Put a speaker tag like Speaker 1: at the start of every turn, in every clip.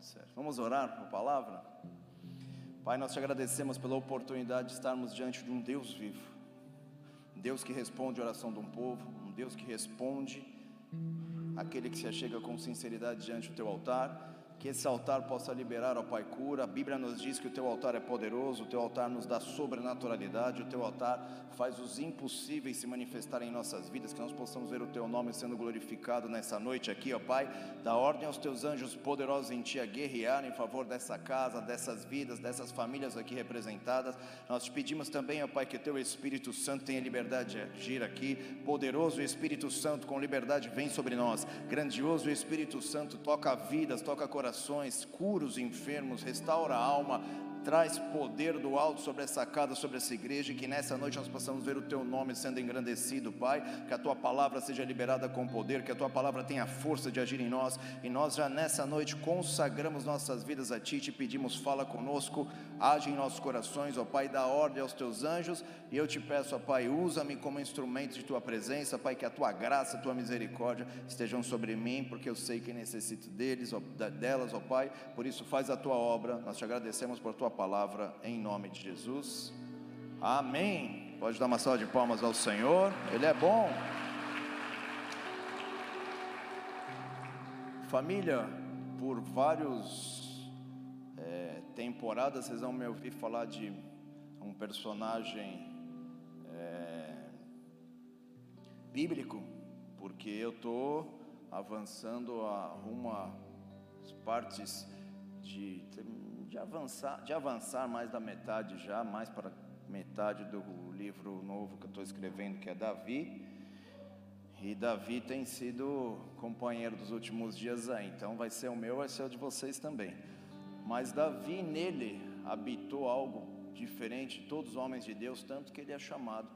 Speaker 1: certo. Vamos orar por palavra? Pai, nós te agradecemos pela oportunidade de estarmos diante de um Deus vivo. Um Deus que responde a oração de um povo, um Deus que responde aquele que se achega com sinceridade diante do teu altar que esse altar possa liberar, ó Pai, cura. A Bíblia nos diz que o teu altar é poderoso, o teu altar nos dá sobrenaturalidade, o teu altar faz os impossíveis se manifestarem em nossas vidas, que nós possamos ver o teu nome sendo glorificado nessa noite aqui, ó Pai. Dá ordem aos teus anjos poderosos em ti a guerrear em favor dessa casa, dessas vidas, dessas famílias aqui representadas. Nós te pedimos também, ó Pai, que o teu Espírito Santo tenha liberdade de agir aqui. Poderoso Espírito Santo, com liberdade, vem sobre nós. Grandioso Espírito Santo, toca vidas, toca corações cura os enfermos, restaura a alma, traz poder do alto sobre essa casa, sobre essa igreja, e que nessa noite nós possamos ver o teu nome sendo engrandecido, Pai, que a tua palavra seja liberada com poder, que a tua palavra tenha força de agir em nós, e nós já nessa noite consagramos nossas vidas a ti, te pedimos, fala conosco, age em nossos corações, ó Pai, dá ordem aos teus anjos, e eu te peço, ó Pai, usa-me como instrumento de tua presença, Pai, que a tua graça, a tua misericórdia estejam sobre mim, porque eu sei que necessito deles, ó, delas, ó Pai, por isso faz a tua obra, nós te agradecemos por tua palavra em nome de Jesus. Amém. Pode dar uma salva de palmas ao Senhor, Ele é bom. Família, por vários é, temporadas vocês vão me ouvir falar de um personagem é, bíblico, porque eu estou avançando a uma partes de de avançar, de avançar mais da metade já, mais para metade do livro novo que eu estou escrevendo, que é Davi. E Davi tem sido companheiro dos últimos dias aí, então vai ser o meu, vai ser o de vocês também. Mas Davi nele habitou algo diferente de todos os homens de Deus, tanto que ele é chamado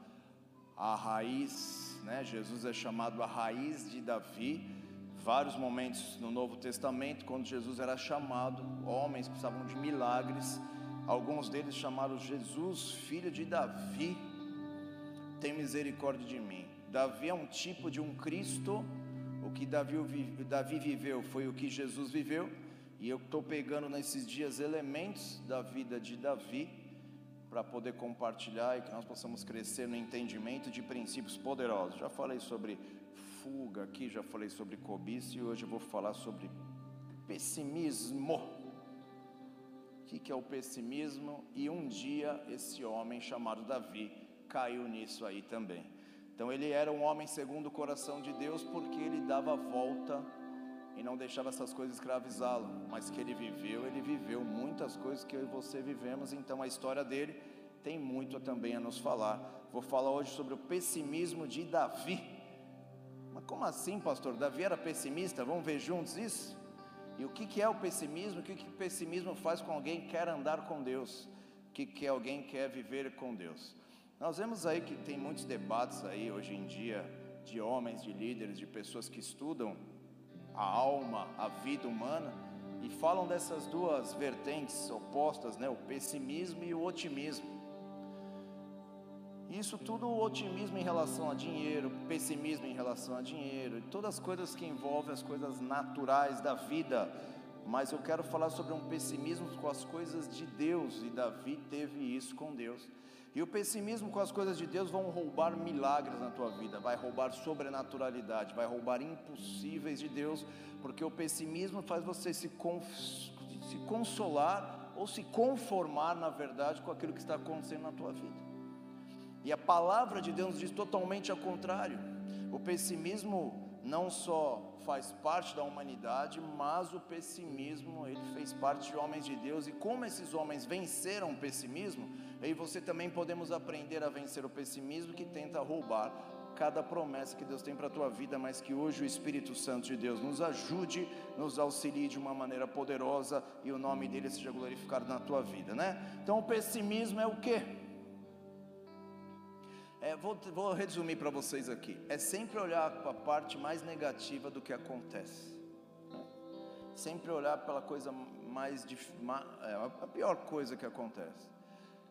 Speaker 1: a raiz, né? Jesus é chamado a raiz de Davi vários momentos no Novo Testamento, quando Jesus era chamado, homens precisavam de milagres, alguns deles chamaram Jesus, filho de Davi, tem misericórdia de mim. Davi é um tipo de um Cristo, o que Davi, viveu foi o que Jesus viveu, e eu estou pegando nesses dias elementos da vida de Davi, para poder compartilhar e que nós possamos crescer no entendimento de princípios poderosos. Já falei sobre fuga aqui, já falei sobre cobiça e hoje eu vou falar sobre pessimismo. O que é o pessimismo? E um dia esse homem chamado Davi caiu nisso aí também. Então ele era um homem segundo o coração de Deus porque ele dava volta e não deixava essas coisas escravizá-lo, mas que ele viveu, ele viveu muitas coisas que eu e você vivemos, então a história dele tem muito também a nos falar. Vou falar hoje sobre o pessimismo de Davi. Mas como assim, pastor? Davi era pessimista? Vamos ver juntos isso? E o que, é o pessimismo? O que, o pessimismo faz com alguém que quer andar com Deus? O que, que alguém quer viver com Deus? Nós vemos aí que tem muitos debates aí hoje em dia de homens, de líderes, de pessoas que estudam a alma, a vida humana e falam dessas duas vertentes opostas, né? O pessimismo e o otimismo. Isso tudo otimismo em relação a dinheiro, pessimismo em relação a dinheiro, todas as coisas que envolvem as coisas naturais da vida. Mas eu quero falar sobre um pessimismo com as coisas de Deus, e Davi teve isso com Deus. E o pessimismo com as coisas de Deus vão roubar milagres na tua vida, vai roubar sobrenaturalidade, vai roubar impossíveis de Deus, porque o pessimismo faz você se, se consolar ou se conformar, na verdade, com aquilo que está acontecendo na tua vida. E a palavra de Deus diz totalmente ao contrário. O pessimismo não só faz parte da humanidade, mas o pessimismo, ele fez parte de homens de Deus, e como esses homens venceram o pessimismo, aí você também podemos aprender a vencer o pessimismo que tenta roubar cada promessa que Deus tem para a tua vida, mas que hoje o Espírito Santo de Deus nos ajude, nos auxilie de uma maneira poderosa e o nome dele seja glorificado na tua vida, né? Então o pessimismo é o que? É, vou, vou resumir para vocês aqui. É sempre olhar para a parte mais negativa do que acontece. Sempre olhar pela coisa mais é, a pior coisa que acontece.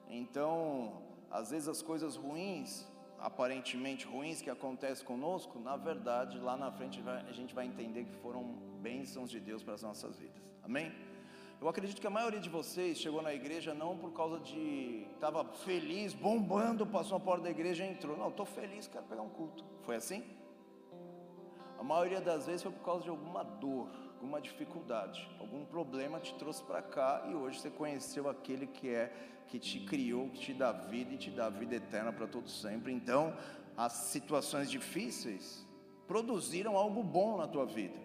Speaker 1: Então, às vezes as coisas ruins, aparentemente ruins que acontecem conosco, na verdade, lá na frente a gente vai entender que foram bênçãos de Deus para as nossas vidas. Amém? Eu acredito que a maioria de vocês chegou na igreja não por causa de estava feliz, bombando, passou a porta da igreja e entrou. Não, estou feliz, quero pegar um culto. Foi assim? A maioria das vezes foi por causa de alguma dor, alguma dificuldade, algum problema te trouxe para cá e hoje você conheceu aquele que é que te criou, que te dá vida e te dá vida eterna para todo sempre. Então, as situações difíceis produziram algo bom na tua vida.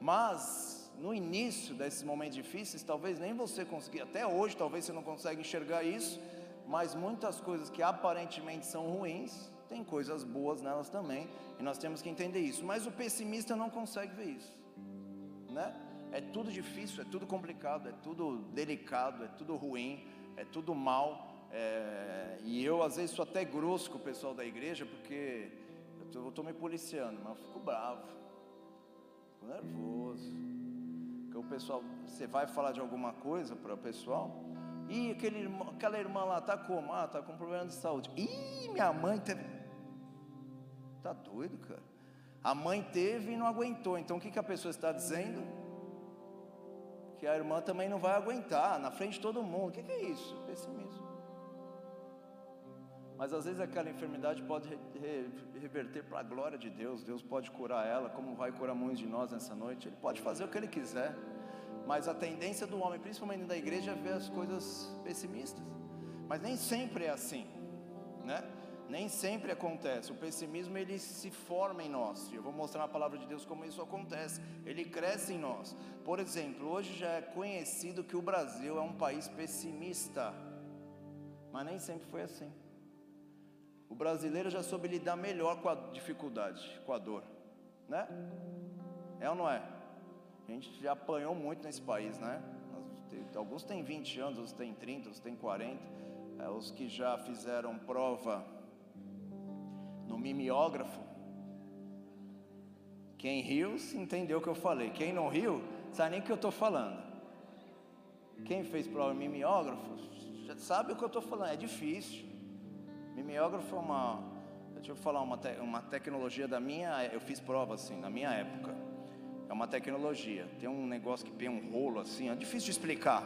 Speaker 1: Mas no início desses momentos difíceis, talvez nem você conseguia, até hoje talvez você não consegue enxergar isso, mas muitas coisas que aparentemente são ruins, tem coisas boas nelas também, e nós temos que entender isso. Mas o pessimista não consegue ver isso né? É tudo difícil, é tudo complicado, é tudo delicado, é tudo ruim, é tudo mal. É... e eu às vezes sou até grosso com o pessoal da igreja porque eu estou me policiando, mas eu fico bravo, fico nervoso. O pessoal, você vai falar de alguma coisa para o pessoal, e aquele irmão, aquela irmã lá está como? Ah, está com problema de saúde. Ih, minha mãe teve. Tá doido, cara? A mãe teve e não aguentou. Então o que, que a pessoa está dizendo? Que a irmã também não vai aguentar, na frente de todo mundo. O que, que é isso? Pessimismo. Mas às vezes aquela enfermidade pode reverter para a glória de Deus. Deus pode curar ela, como vai curar muitos de nós nessa noite. Ele pode fazer o que ele quiser. Mas a tendência do homem, principalmente da igreja, é ver as coisas pessimistas. Mas nem sempre é assim, né? Nem sempre acontece. O pessimismo ele se forma em nós. Eu vou mostrar na palavra de Deus como isso acontece. Ele cresce em nós. Por exemplo, hoje já é conhecido que o Brasil é um país pessimista. Mas nem sempre foi assim. O brasileiro já soube lidar melhor com a dificuldade, com a dor, né? É ou não é? A gente já apanhou muito nesse país, né? Alguns têm 20 anos, outros têm 30, outros têm 40. É, os que já fizeram prova no mimeógrafo. Quem riu entendeu o que eu falei. Quem não riu, sabe nem o que eu estou falando. Quem fez prova mimeógrafo, já sabe o que eu estou falando. É difícil. Mimeógrafo é uma. Deixa eu falar uma, te, uma tecnologia da minha. Eu fiz prova assim, na minha época. É uma tecnologia. Tem um negócio que tem um rolo assim. É difícil de explicar.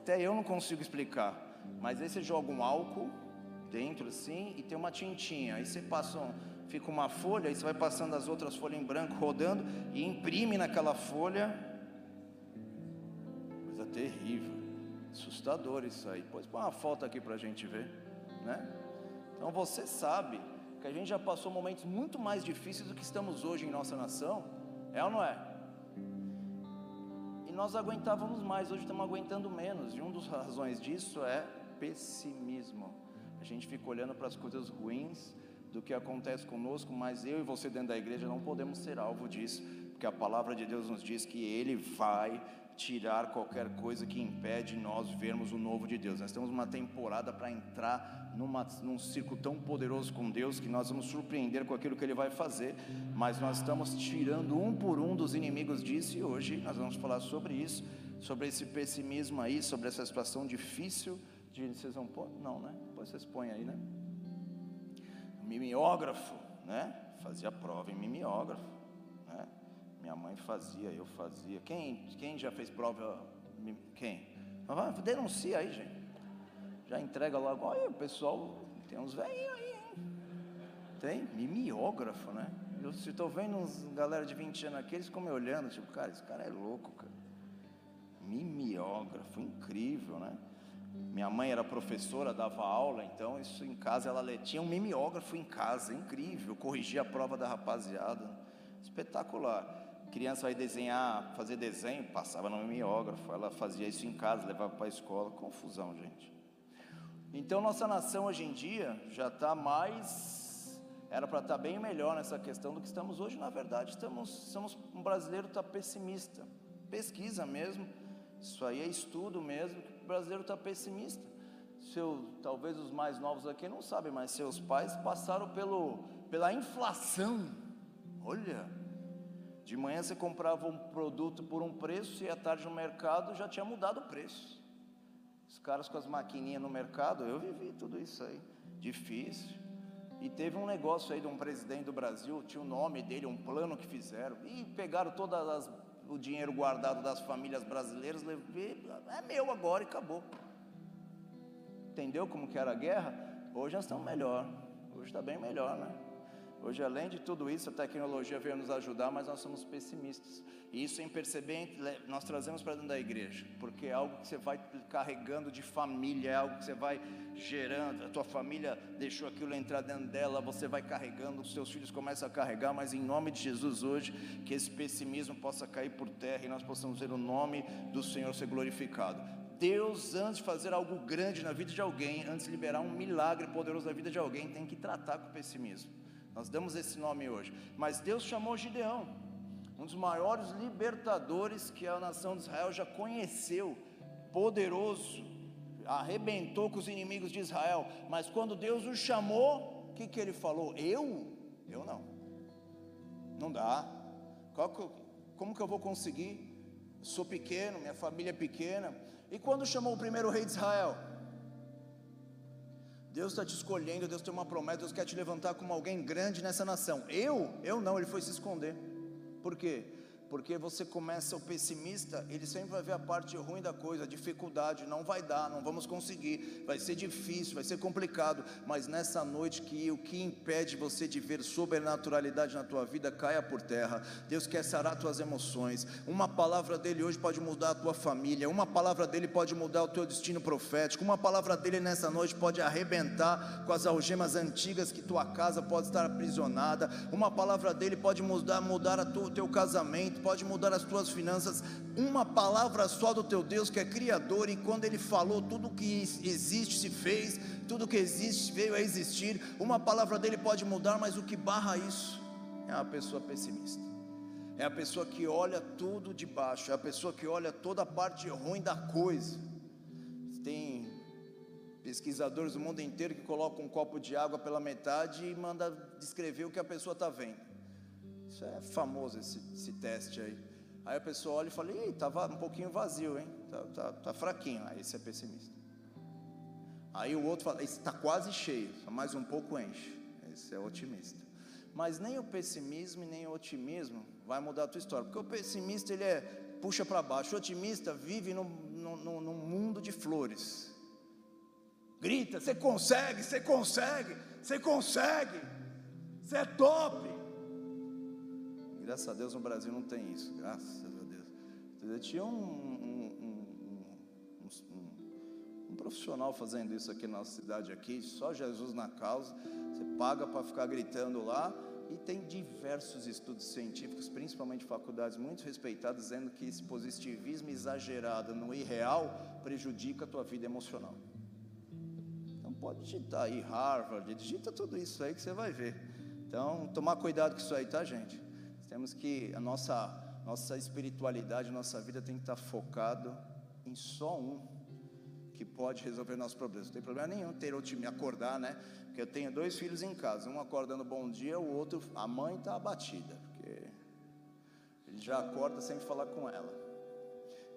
Speaker 1: Até eu não consigo explicar. Mas aí você joga um álcool dentro assim e tem uma tintinha. Aí você passa, fica uma folha, aí você vai passando as outras folhas em branco rodando e imprime naquela folha. Coisa terrível, assustador isso aí. Pois põe uma foto aqui para a gente ver, né? Então você sabe que a gente já passou momentos muito mais difíceis do que estamos hoje em nossa nação, é ou não é? E nós aguentávamos mais, hoje estamos aguentando menos, e uma das razões disso é pessimismo. A gente fica olhando para as coisas ruins do que acontece conosco, mas eu e você dentro da igreja não podemos ser alvo disso, porque a palavra de Deus nos diz que Ele vai tirar qualquer coisa que impede nós vermos o novo de Deus. Nós temos uma temporada para entrar numa, num ciclo tão poderoso com Deus que nós vamos surpreender com aquilo que Ele vai fazer, mas nós estamos tirando um por um dos inimigos disso e hoje nós vamos falar sobre isso, sobre esse pessimismo aí, sobre essa situação difícil de vocês vão pôr? Não, né? Depois vocês põem aí, né? Mimeógrafo, né? Fazia prova em mimeógrafo? Minha mãe fazia, eu fazia. Quem, quem já fez prova? Quem? Denuncia aí, gente. Já entrega logo. Olha, o pessoal, tem uns velhinhos aí, hein? Tem mimeógrafo, né? Eu se estou vendo uns galera de 20 anos aqui, eles ficam me olhando, tipo, cara, esse cara é louco, cara. Mimeógrafo, incrível, né? Minha mãe era professora, dava aula, então isso em casa ela tinha um mimeógrafo em casa, incrível, corrigia a prova da rapaziada, espetacular. Criança vai desenhar, fazer desenho, passava no mimeógrafo, ela fazia isso em casa, levava para a escola, confusão, gente. Então nossa nação hoje em dia já está mais, era para estar tá bem melhor nessa questão do que estamos hoje. Na verdade, estamos, estamos um brasileiro está pessimista, pesquisa mesmo, isso aí é estudo mesmo o brasileiro está pessimista. Seu, talvez os mais novos aqui não sabem, mas seus pais passaram pelo, pela inflação. Olha, de manhã você comprava um produto por um preço e à tarde no mercado já tinha mudado o preço. Os caras com as maquininhas no mercado, eu vivi tudo isso aí, difícil. E teve um negócio aí de um presidente do Brasil, tinha o nome dele, um plano que fizeram, e pegaram as o dinheiro guardado das famílias brasileiras, levei, é meu agora e acabou. Entendeu como que era a guerra? Hoje nós estamos melhor. Hoje está bem melhor, né? Hoje, além de tudo isso, a tecnologia veio nos ajudar, mas nós somos pessimistas. E isso, em perceber, nós trazemos para dentro da igreja, porque é algo que você vai carregando de família, é algo que você vai gerando. A tua família deixou aquilo entrar dentro dela, você vai carregando, os seus filhos começam a carregar, mas em nome de Jesus hoje, que esse pessimismo possa cair por terra e nós possamos ver o nome do Senhor ser glorificado. Deus, antes de fazer algo grande na vida de alguém, antes de liberar um milagre poderoso na vida de alguém, tem que tratar com o pessimismo. Nós damos esse nome hoje. Mas Deus chamou Gideão, um dos maiores libertadores que a nação de Israel já conheceu, poderoso, arrebentou com os inimigos de Israel. Mas quando Deus o chamou, o que, que ele falou? Eu? Eu não. Não dá. Que, como que eu vou conseguir? Sou pequeno, minha família é pequena. E quando chamou o primeiro rei de Israel? Deus está te escolhendo, Deus tem uma promessa, Deus quer te levantar como alguém grande nessa nação. Eu? Eu não, ele foi se esconder. Por quê? Porque você começa o pessimista, ele sempre vai ver a parte ruim da coisa, a dificuldade, não vai dar, não vamos conseguir, vai ser difícil, vai ser complicado, mas nessa noite que o que impede você de ver sobrenaturalidade na tua vida caia por terra. Deus quer sarar tuas emoções. Uma palavra dele hoje pode mudar a tua família, uma palavra dele pode mudar o teu destino profético, uma palavra dele nessa noite pode arrebentar com as algemas antigas que tua casa pode estar aprisionada. Uma palavra dele pode mudar mudar o teu casamento pode mudar as tuas finanças. Uma palavra só do teu Deus que é Criador, e quando Ele falou, tudo que existe se fez, tudo que existe veio a existir. Uma palavra dele pode mudar, mas o que barra isso é a pessoa pessimista. É a pessoa que olha tudo de baixo, é a pessoa que olha toda a parte ruim da coisa. Tem pesquisadores do mundo inteiro que colocam um copo de água pela metade e manda descrever o que a pessoa está vendo. Isso é famoso esse, esse teste aí. Aí a pessoa olha e fala, ei, estava um pouquinho vazio, hein? Tá, tá, tá fraquinho. Aí esse é pessimista. Aí o outro fala, está quase cheio, só mais um pouco enche. Esse é otimista. Mas nem o pessimismo e nem o otimismo vai mudar a tua história, porque o pessimista ele é puxa para baixo, o otimista vive num mundo de flores. Grita, você consegue, você consegue, você consegue, você é top. Graças a Deus no Brasil não tem isso, graças a Deus. Eu tinha um, um, um, um, profissional fazendo isso aqui na nossa cidade aqui, só Jesus na causa. Você paga para ficar gritando lá e tem diversos estudos científicos, principalmente faculdades muito respeitadas, dizendo que esse positivismo exagerado no irreal prejudica a tua vida emocional. Então pode digitar aí Harvard, digita tudo isso aí que você vai ver. Então, tomar cuidado com isso aí, tá, gente? Temos que a nossa nossa espiritualidade, nossa vida tem que estar focado em só um que pode resolver nossos problemas. Não tem problema nenhum ter me acordar, né? Porque eu tenho dois filhos em casa, um acordando bom dia, o outro a mãe está abatida, porque ele já acorda sem falar com ela.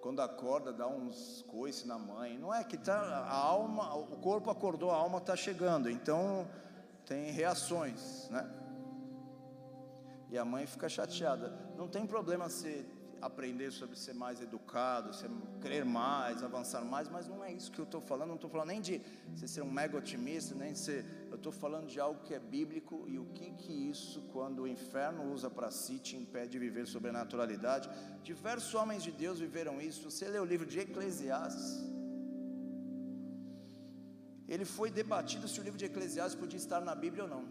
Speaker 1: Quando acorda, dá uns coices na mãe. Não é que tá a alma, o corpo acordou, a alma está chegando. Então tem reações, né? E a mãe fica chateada. Não tem problema se aprender sobre ser mais educado, ser, crer mais, avançar mais, mas não é isso que eu estou falando. Não estou falando nem de você ser um mega otimista, nem de ser. Eu estou falando de algo que é bíblico e o que que isso, quando o inferno usa para si, te impede de viver sobrenaturalidade. Diversos homens de Deus viveram isso. Você lê o livro de Eclesiastes. Ele foi debatido se o livro de Eclesiastes podia estar na Bíblia ou não,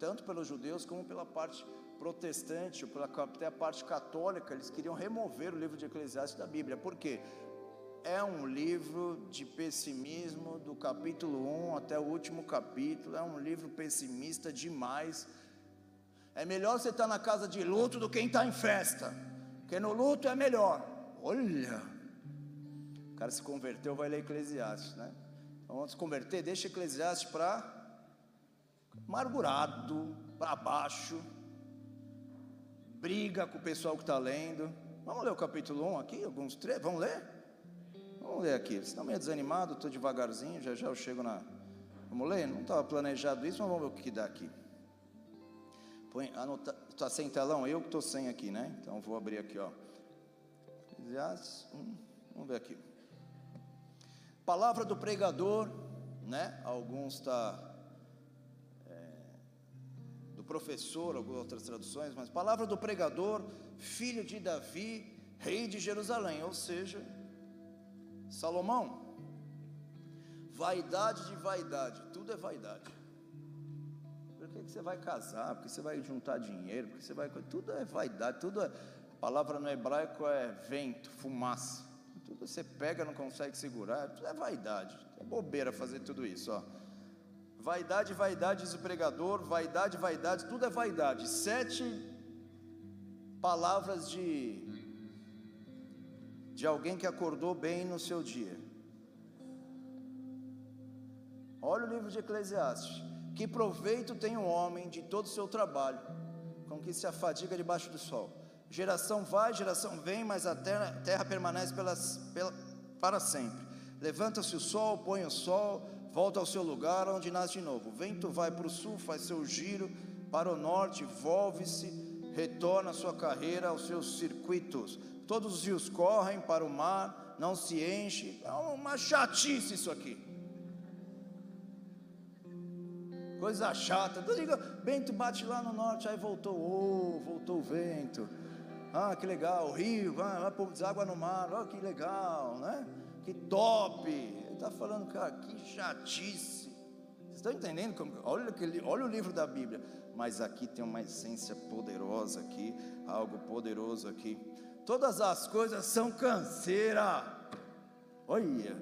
Speaker 1: tanto pelos judeus como pela parte protestante, até a parte católica, eles queriam remover o livro de Eclesiastes da Bíblia. Por quê? É um livro de pessimismo, do capítulo 1 até o último capítulo, é um livro pessimista demais. É melhor você estar na casa de luto do que estar em festa, porque no luto é melhor. Olha, o cara se converteu, vai ler Eclesiastes, né? Então, vamos se converter, deixa Eclesiastes para amargurado, para baixo briga com o pessoal que está lendo. Vamos ler o capítulo 1 aqui, alguns trechos, vamos ler? Vamos ler aqui, vocês estão meio desanimado, estou devagarzinho, já já eu chego na... Vamos ler? Não estava planejado isso, mas vamos ver o que, dá aqui. Põe, anota, está sem telão? Eu que estou sem aqui, né? Então vou abrir aqui, ó. Eclesiastes 1, vamos ver aqui. Palavra do pregador, né? Alguns está professor, algumas outras traduções, mas palavra do pregador, filho de Davi, rei de Jerusalém, ou seja, Salomão. Vaidade de vaidade, tudo é vaidade. Por que, que você vai casar? Porque você vai juntar dinheiro? Porque você vai. Tudo é vaidade, tudo é. A palavra no hebraico é vento, fumaça. Tudo você pega, não consegue segurar, tudo é vaidade. É bobeira fazer tudo isso, ó. Vaidade, vaidade, diz o pregador, vaidade, vaidade, tudo é vaidade. Sete palavras de de alguém que acordou bem no seu dia. Olha o livro de Eclesiastes. Que proveito tem um homem de todo o seu trabalho, com que se afadiga debaixo do sol. Geração vai, geração vem, mas a terra, terra permanece pelas, pela, para sempre. Levanta-se o sol, põe o sol, volta ao seu lugar onde nasce de novo. O vento vai para o sul, faz seu giro, para o norte, volve-se, retorna a sua carreira aos seus circuitos todos os rios correm para o mar, não se enche. É uma chatice isso aqui. Coisa chata. Diga, vento bate lá no norte, aí voltou, oh, voltou o vento. Ah, que legal, o rio, vai, vai pôr água no mar, oh, que legal, né? Que top. Está falando, cara, que chatice. Vocês estão entendendo? Como, olha, olha o livro da Bíblia. Mas aqui tem uma essência poderosa aqui, algo poderoso aqui todas as coisas são canseira. Olha,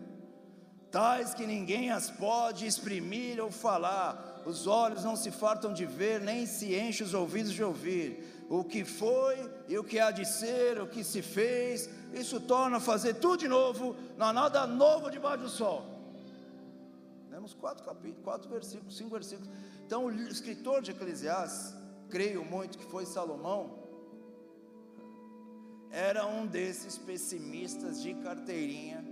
Speaker 1: tais que ninguém as pode exprimir ou falar, os olhos não se fartam de ver, nem se enchem os ouvidos de ouvir. O que foi e o que há de ser, o que se fez, isso torna fazer tudo de novo, não há nada novo debaixo do sol. Temos quatro capítulos, quatro versículos, cinco versículos. Então, o escritor de Eclesiastes, creio muito que foi Salomão, era um desses pessimistas de carteirinha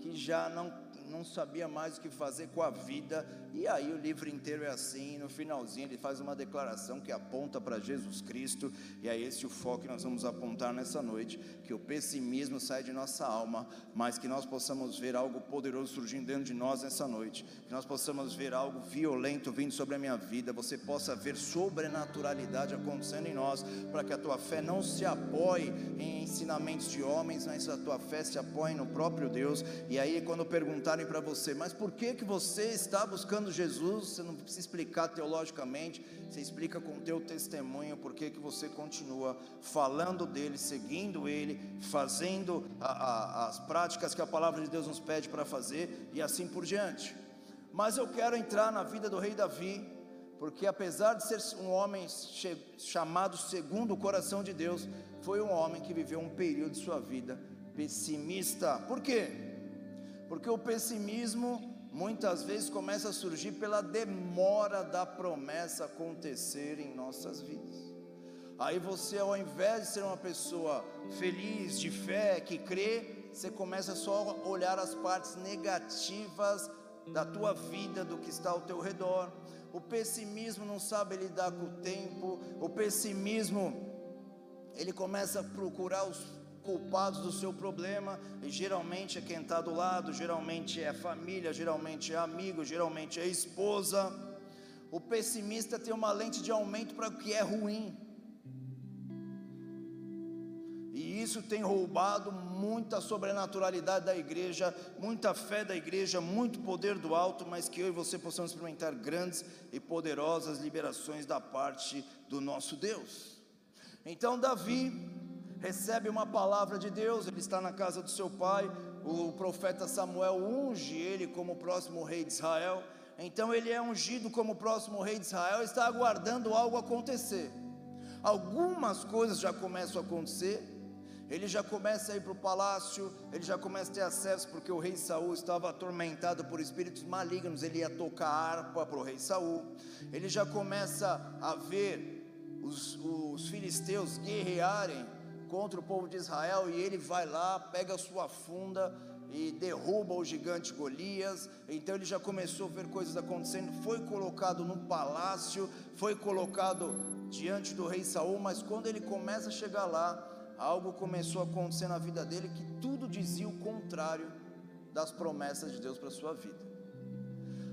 Speaker 1: que já não não sabia mais o que fazer com a vida, e aí o livro inteiro é assim, no finalzinho ele faz uma declaração que aponta para Jesus Cristo, e é esse o foco que nós vamos apontar nessa noite, que o pessimismo sai de nossa alma, mas que nós possamos ver algo poderoso surgindo dentro de nós nessa noite, que nós possamos ver algo violento vindo sobre a minha vida, você possa ver sobrenaturalidade acontecendo em nós, para que a tua fé não se apoie em ensinamentos de homens, mas a tua fé se apoie no próprio Deus, e aí quando perguntarem perguntarem para você, mas por que que você está buscando Jesus? Você não precisa explicar teologicamente, você explica com o teu testemunho por que que você continua falando dele, seguindo ele, fazendo a, a, as práticas que a palavra de Deus nos pede para fazer e assim por diante. Mas eu quero entrar na vida do rei Davi, porque apesar de ser um homem chamado segundo o coração de Deus, foi um homem que viveu um período de sua vida pessimista. Por quê? Porque o pessimismo muitas vezes começa a surgir pela demora da promessa acontecer em nossas vidas. Aí você, ao invés de ser uma pessoa feliz, de fé, que crê, você começa só a olhar as partes negativas da tua vida, do que está ao teu redor. O pessimismo não sabe lidar com o tempo. O pessimismo, ele começa a procurar os culpados do seu problema, e geralmente é quem está do lado, geralmente é família, geralmente é amigo, geralmente é esposa. O pessimista tem uma lente de aumento para o que é ruim. E isso tem roubado muita sobrenaturalidade da igreja, muita fé da igreja, muito poder do alto, mas que eu e você possamos experimentar grandes e poderosas liberações da parte do nosso Deus. Então, Davi, recebe uma palavra de Deus, ele está na casa do seu pai, o profeta Samuel unge ele como próximo rei de Israel. Então ele é ungido como próximo rei de Israel, está aguardando algo acontecer. Algumas coisas já começam a acontecer. Ele já começa a ir para o palácio, ele já começa a ter acesso, porque o rei Saul estava atormentado por espíritos malignos, ele ia tocar harpa para o rei Saul. Ele já começa a ver os, os filisteus guerrearem contra o povo de Israel e ele vai lá, pega a sua funda e derruba o gigante Golias. Então ele já começou a ver coisas acontecendo. Foi colocado no palácio, foi colocado diante do rei Saul, mas quando ele começa a chegar lá, algo começou a acontecer na vida dele que tudo dizia o contrário das promessas de Deus para sua vida.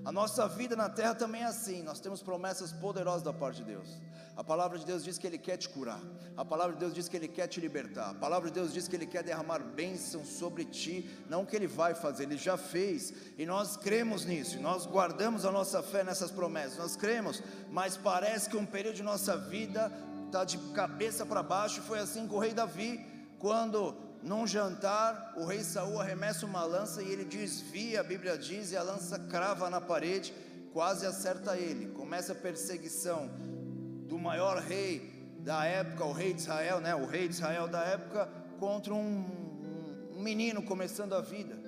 Speaker 1: A nossa vida na terra também é assim, nós temos promessas poderosas da parte de Deus. A palavra de Deus diz que Ele quer te curar, a palavra de Deus diz que Ele quer te libertar, a palavra de Deus diz que Ele quer derramar bênção sobre ti, não que Ele vai fazer, Ele já fez, e nós cremos nisso, nós guardamos a nossa fé nessas promessas, nós cremos, mas parece que um período de nossa vida está de cabeça para baixo, foi assim com o rei Davi, quando num jantar, o rei Saul arremessa uma lança e ele desvia, a Bíblia diz, e a lança crava na parede, quase acerta ele. Começa a perseguição do maior rei da época, o rei de Israel, né? O rei de Israel da época contra um, um menino começando a vida.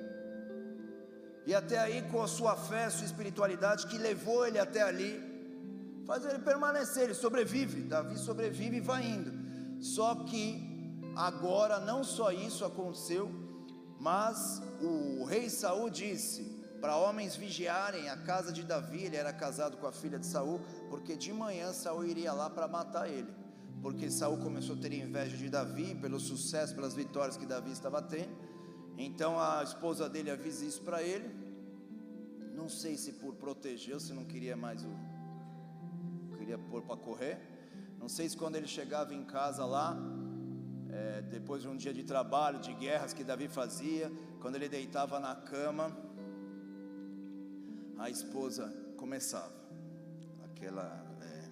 Speaker 1: E até aí, com a sua fé, sua espiritualidade que levou ele até ali, faz ele permanecer, ele sobrevive. Davi sobrevive e vai indo. Só que Agora, não só isso aconteceu, mas o rei Saul disse para homens vigiarem a casa de Davi, ele era casado com a filha de Saul, porque de manhã Saul iria lá para matar ele. Porque Saul começou a ter inveja de Davi pelo sucesso, pelas vitórias que Davi estava tendo. Então a esposa dele avisa isso para ele. Não sei se por proteger, se não queria mais o queria pôr para correr. Não sei se quando ele chegava em casa lá, é, depois de um dia de trabalho, de guerras que Davi fazia, quando ele deitava na cama, a esposa começava aquela é,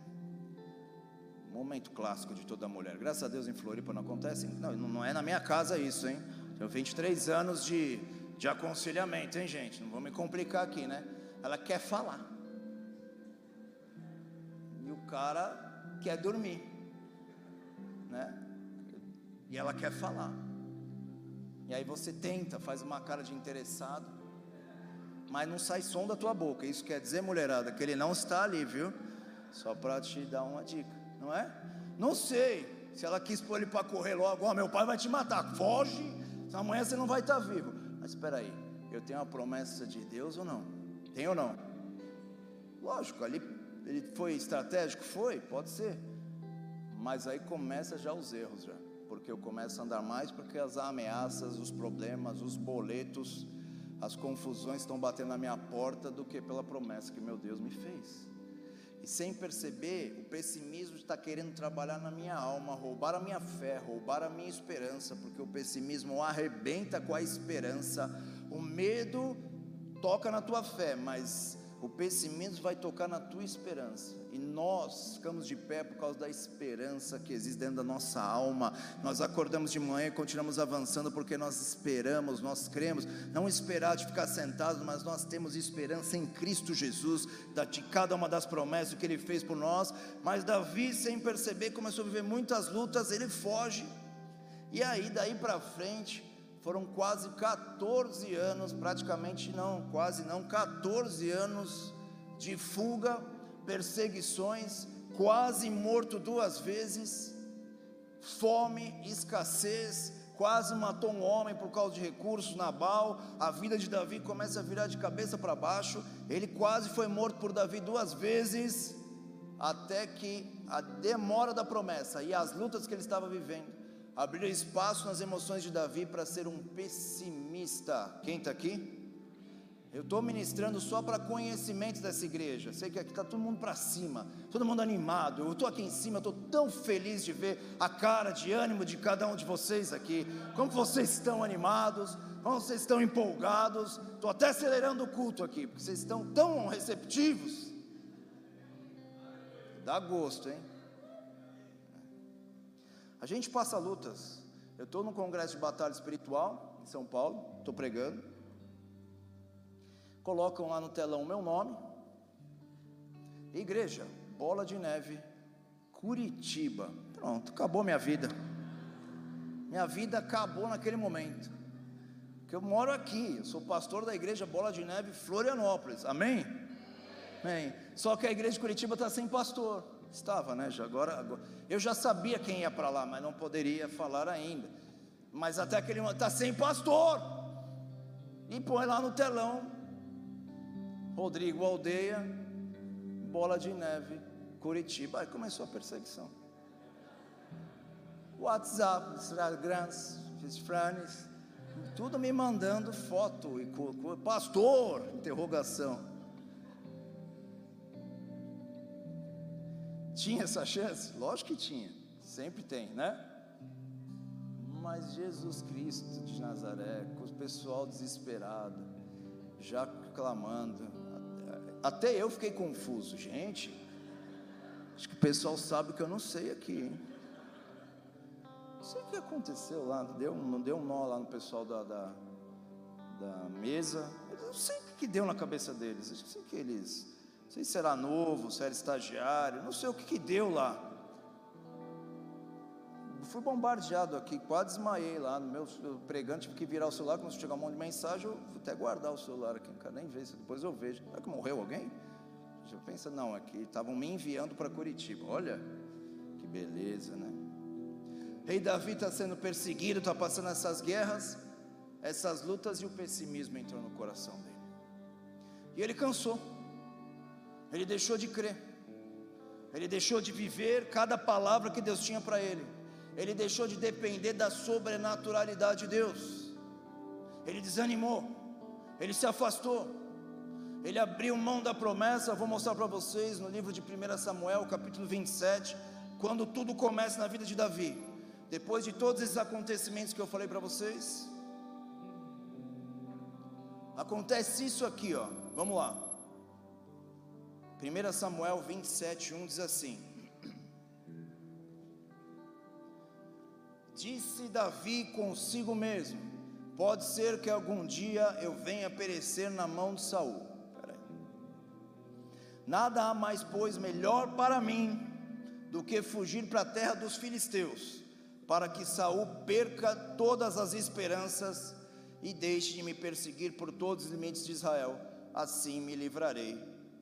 Speaker 1: momento clássico de toda mulher. Graças a Deus em Floripa não acontece, não, não é na minha casa isso, hein? Tenho 23 anos de, de aconselhamento, hein, gente? Não vou me complicar aqui, né? Ela quer falar. E o cara quer dormir, né? E ela quer falar. E aí você tenta, faz uma cara de interessado, mas não sai som da tua boca. Isso quer dizer, mulherada, que ele não está ali, viu? Só para te dar uma dica, não é? Não sei se ela quis pôr ele para correr logo, oh, meu pai vai te matar, foge, amanhã você não vai estar tá vivo. Mas espera aí, eu tenho uma promessa de Deus ou não? Tem ou não? Lógico, ali ele foi estratégico, foi, pode ser. Mas aí começa já os erros já porque eu começo a andar mais, porque as ameaças, os problemas, os boletos, as confusões estão batendo na minha porta do que pela promessa que meu Deus me fez. E sem perceber, o pessimismo está querendo trabalhar na minha alma, roubar a minha fé, roubar a minha esperança, porque o pessimismo arrebenta com a esperança, o medo toca na tua fé, mas o pessimismo vai tocar na tua esperança. E nós ficamos de pé por causa da esperança que existe dentro da nossa alma. Nós acordamos de manhã e continuamos avançando porque nós esperamos, nós cremos. Não esperar de ficar sentado, mas nós temos esperança em Cristo Jesus, de cada uma das promessas que Ele fez por nós. Mas Davi, sem perceber, começou a viver muitas lutas, ele foge. E aí, daí para frente, foram quase 14 anos, praticamente não, quase não, 14 anos de fuga, perseguições, quase morto duas vezes, fome, escassez, quase matou um homem por causa de recursos, Nabal, a vida de Davi começa a virar de cabeça para baixo, ele quase foi morto por Davi duas vezes, até que a demora da promessa e as lutas que ele estava vivendo, abrir espaço nas emoções de Davi para ser um pessimista. Quem está aqui? Eu estou ministrando só para conhecimento dessa igreja. Sei que aqui está todo mundo para cima, todo mundo animado. Eu estou aqui em cima, estou tão feliz de ver a cara de ânimo de cada um de vocês aqui. Como vocês estão animados, como vocês estão empolgados. Estou até acelerando o culto aqui, porque vocês estão tão receptivos. Dá gosto, hein? A gente passa lutas. Eu estou no congresso de batalha espiritual em São Paulo, estou pregando. Colocam lá no telão o meu nome. Igreja, Bola de Neve, Curitiba. Pronto, acabou minha vida. Minha vida acabou naquele momento. Que eu moro aqui, eu sou pastor da igreja Bola de Neve, Florianópolis. Amém? Amém. Só que a igreja de Curitiba está sem pastor. Estava, né? Já agora, agora, eu já sabia quem ia para lá, mas não poderia falar ainda. Mas até aquele momento está sem pastor. E põe lá no telão Rodrigo Aldeia, Bola de Neve, Curitiba. Aí começou a perseguição. WhatsApp, Instagrams, Franes, tudo me mandando foto e pastor, interrogação. Tinha essa chance? Lógico que tinha, sempre tem, né? Mas Jesus Cristo de Nazaré, com o pessoal desesperado, já clamando, até eu fiquei confuso, gente. Acho que o pessoal sabe que eu não sei aqui, hein? Não sei o que aconteceu lá, não deu, não deu um nó lá no pessoal da, da, da mesa. Eu não sei o que deu na cabeça deles. Acho que eles. Não sei se era novo, se era estagiário, não sei o que, que deu lá. Fui bombardeado aqui, quase desmaiei lá no meu pregando, tive que virar o celular, a chegar um monte de mensagem, eu vou até guardar o celular aqui, não quero nem ver, depois eu vejo. Será que morreu alguém? Você pensa, não, aqui estavam me enviando para Curitiba. Olha, que beleza, né? Rei Davi está sendo perseguido, está passando essas guerras, essas lutas e o pessimismo entrou no coração dele. E ele cansou, ele deixou de crer, ele deixou de viver cada palavra que Deus tinha para ele, ele deixou de depender da sobrenaturalidade de Deus, ele desanimou, ele se afastou, ele abriu mão da promessa. Vou mostrar para vocês no livro de 1 Samuel, capítulo 27, quando tudo começa na vida de Davi. Depois de todos esses acontecimentos que eu falei para vocês, acontece isso aqui, ó. Vamos lá. 1 Samuel 27, 1 diz assim: Disse Davi consigo mesmo: Pode ser que algum dia eu venha perecer na mão de Saul. Nada há mais, pois, melhor para mim do que fugir para a terra dos filisteus para que Saul perca todas as esperanças e deixe de me perseguir por todos os limites de Israel, assim me livrarei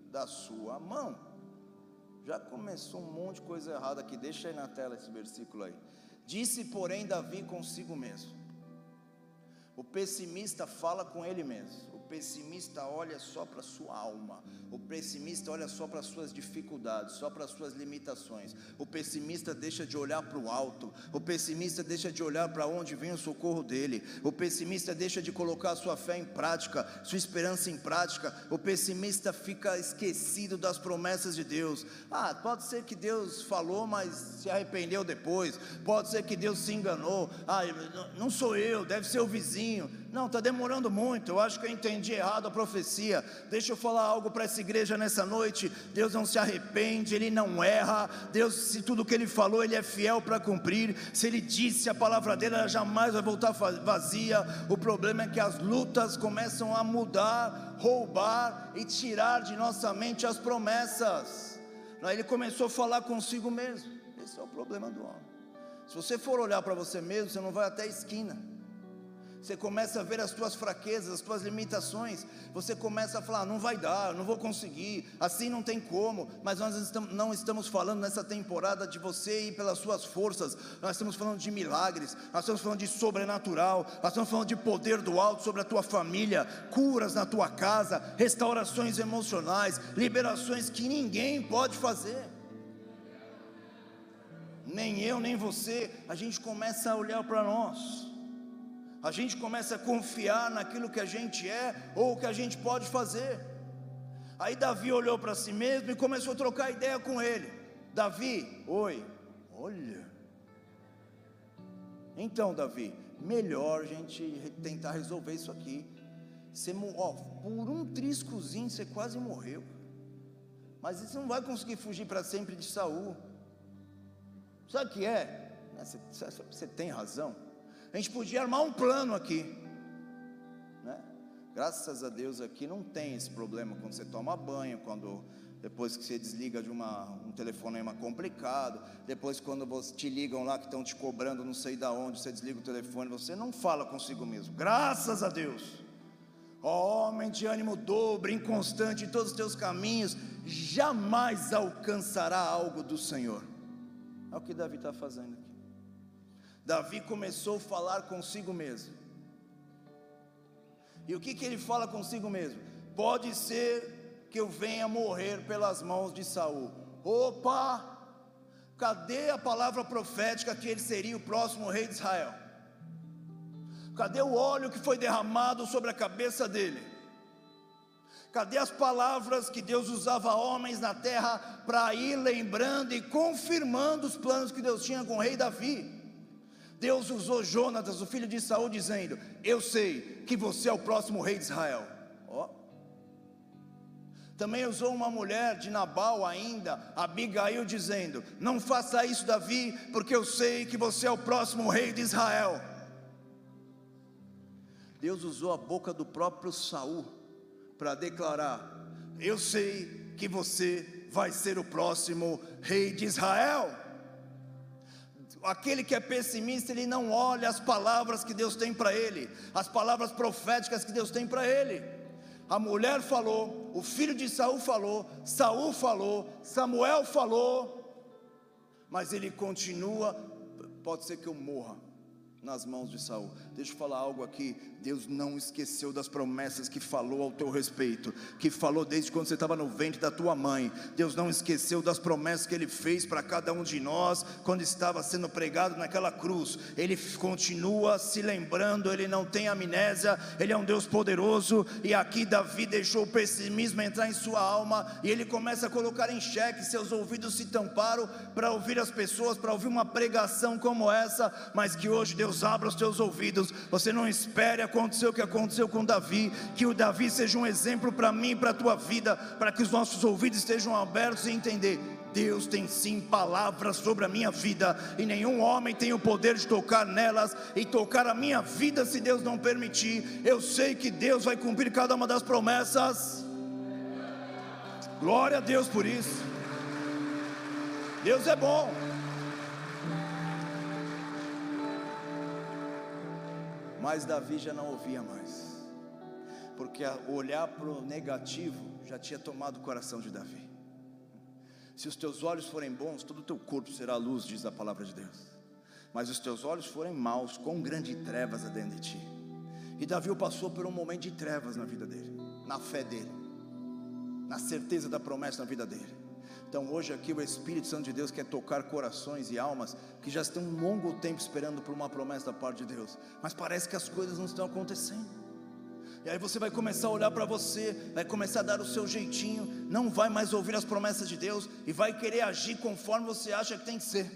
Speaker 1: da sua mão. Já começou um monte de coisa errada aqui, deixa aí na tela esse versículo aí. Disse, porém, Davi consigo mesmo. O pessimista fala com ele mesmo pessimista olha só para sua alma, o pessimista olha só para as suas dificuldades, só para as suas limitações, o pessimista deixa de olhar para o alto, o pessimista deixa de olhar para onde vem o socorro dele, o pessimista deixa de colocar sua fé em prática, sua esperança em prática, o pessimista fica esquecido das promessas de Deus. Ah, pode ser que Deus falou, mas se arrependeu depois, pode ser que Deus se enganou, ah, não sou eu, deve ser o vizinho. Não, está demorando muito. Eu acho que eu entendi errado a profecia. Deixa eu falar algo para essa igreja nessa noite. Deus não se arrepende, Ele não erra. Deus, se tudo que Ele falou, Ele é fiel para cumprir. Se Ele disse a palavra dele, ela jamais vai voltar vazia. O problema é que as lutas começam a mudar, roubar e tirar de nossa mente as promessas. Ele começou a falar consigo mesmo. Esse é o problema do homem. Se você for olhar para você mesmo, você não vai até a esquina. Você começa a ver as tuas fraquezas, as tuas limitações. Você começa a falar: não vai dar, não vou conseguir, assim não tem como. Mas nós não estamos falando nessa temporada de você ir pelas suas forças. Nós estamos falando de milagres, nós estamos falando de sobrenatural, nós estamos falando de poder do alto sobre a tua família, curas na tua casa, restaurações emocionais, liberações que ninguém pode fazer. Nem eu, nem você, a gente começa a olhar para nós a gente começa a confiar naquilo que a gente é ou que a gente pode fazer. Aí Davi olhou para si mesmo e começou a trocar ideia com ele. Davi, oi, olha. Então, Davi, melhor a gente tentar resolver isso aqui. Você, ó, por um triscozinho você quase morreu. Mas você não vai conseguir fugir para sempre de Saul. Sabe o que é? Você, você tem razão. A gente podia armar um plano aqui, né? Graças a Deus aqui não tem esse problema quando você toma banho, quando depois que você desliga de uma, um telefonema complicado, depois quando você, te ligam lá que estão te cobrando não sei da onde, você desliga o telefone, você não fala consigo mesmo. Graças a Deus. Ó homem de ânimo dobre, inconstante em todos os teus caminhos, jamais alcançará algo do Senhor. É o que Davi está fazendo aqui. Davi começou a falar consigo mesmo. E o que, que ele fala consigo mesmo? Pode ser que eu venha morrer pelas mãos de Saul. Opa! Cadê a palavra profética que ele seria o próximo rei de Israel? Cadê o óleo que foi derramado sobre a cabeça dele? Cadê as palavras que Deus usava homens na terra para ir lembrando e confirmando os planos que Deus tinha com o rei Davi? Deus usou Jonatas, o filho de Saul, dizendo: Eu sei que você é o próximo rei de Israel. Também usou uma mulher de Nabal ainda, Abigail, dizendo: Não faça isso, Davi, porque eu sei que você é o próximo rei de Israel. Deus usou a boca do próprio Saul para declarar: Eu sei que você vai ser o próximo rei de Israel. Aquele que é pessimista, ele não olha as palavras que Deus tem para ele, as palavras proféticas que Deus tem para ele. A mulher falou, o filho de Saul falou, Saul falou, Samuel falou, mas ele continua. Pode ser que eu morra, nas mãos de Saul. Deixa eu falar algo aqui. Deus não esqueceu das promessas que falou ao teu respeito, que falou desde quando você estava no ventre da tua mãe. Deus não esqueceu das promessas que ele fez para cada um de nós quando estava sendo pregado naquela cruz. Ele continua se lembrando, ele não tem amnésia, ele é um Deus poderoso. E aqui Davi deixou o pessimismo entrar em sua alma e ele começa a colocar em xeque. Seus ouvidos se tamparam para ouvir as pessoas, para ouvir uma pregação como essa, mas que hoje Deus abra os teus ouvidos. Você não espere acontecer o que aconteceu com Davi, que o Davi seja um exemplo para mim para a tua vida, para que os nossos ouvidos estejam abertos e entender. Deus tem sim palavras sobre a minha vida, e nenhum homem tem o poder de tocar nelas e tocar a minha vida se Deus não permitir. Eu sei que Deus vai cumprir cada uma das promessas. Glória a Deus por isso. Deus é bom. Mas Davi já não ouvia mais, porque olhar para o negativo já tinha tomado o coração de Davi. Se os teus olhos forem bons, todo o teu corpo será luz, diz a palavra de Deus. Mas os teus olhos forem maus, com grande trevas há dentro de ti. E Davi passou por um momento de trevas na vida dele, na fé dele, na certeza da promessa na vida dele. Então hoje aqui o Espírito Santo de Deus quer tocar corações e almas que já estão um longo tempo esperando por uma promessa da parte de Deus, mas parece que as coisas não estão acontecendo. E aí você vai começar a olhar para você, vai começar a dar o seu jeitinho, não vai mais ouvir as promessas de Deus e vai querer agir conforme você acha que tem que ser.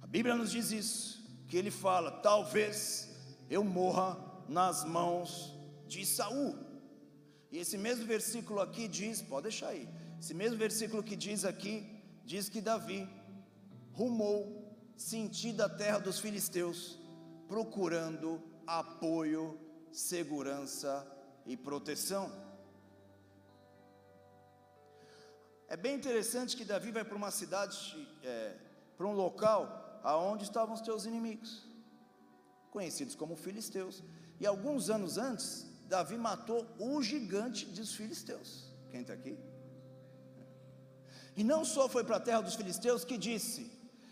Speaker 1: A Bíblia nos diz isso, que ele fala: talvez eu morra nas mãos de Saul. E esse mesmo versículo aqui diz, pode deixar aí. Esse mesmo versículo que diz aqui, diz que Davi rumou sentido a terra dos filisteus, procurando apoio, segurança e proteção. É bem interessante que Davi vai para uma cidade, é, para um local aonde estavam os teus inimigos, conhecidos como filisteus. E alguns anos antes, Davi matou o gigante dos filisteus. Quem está aqui? E não só foi para a terra dos filisteus que disse: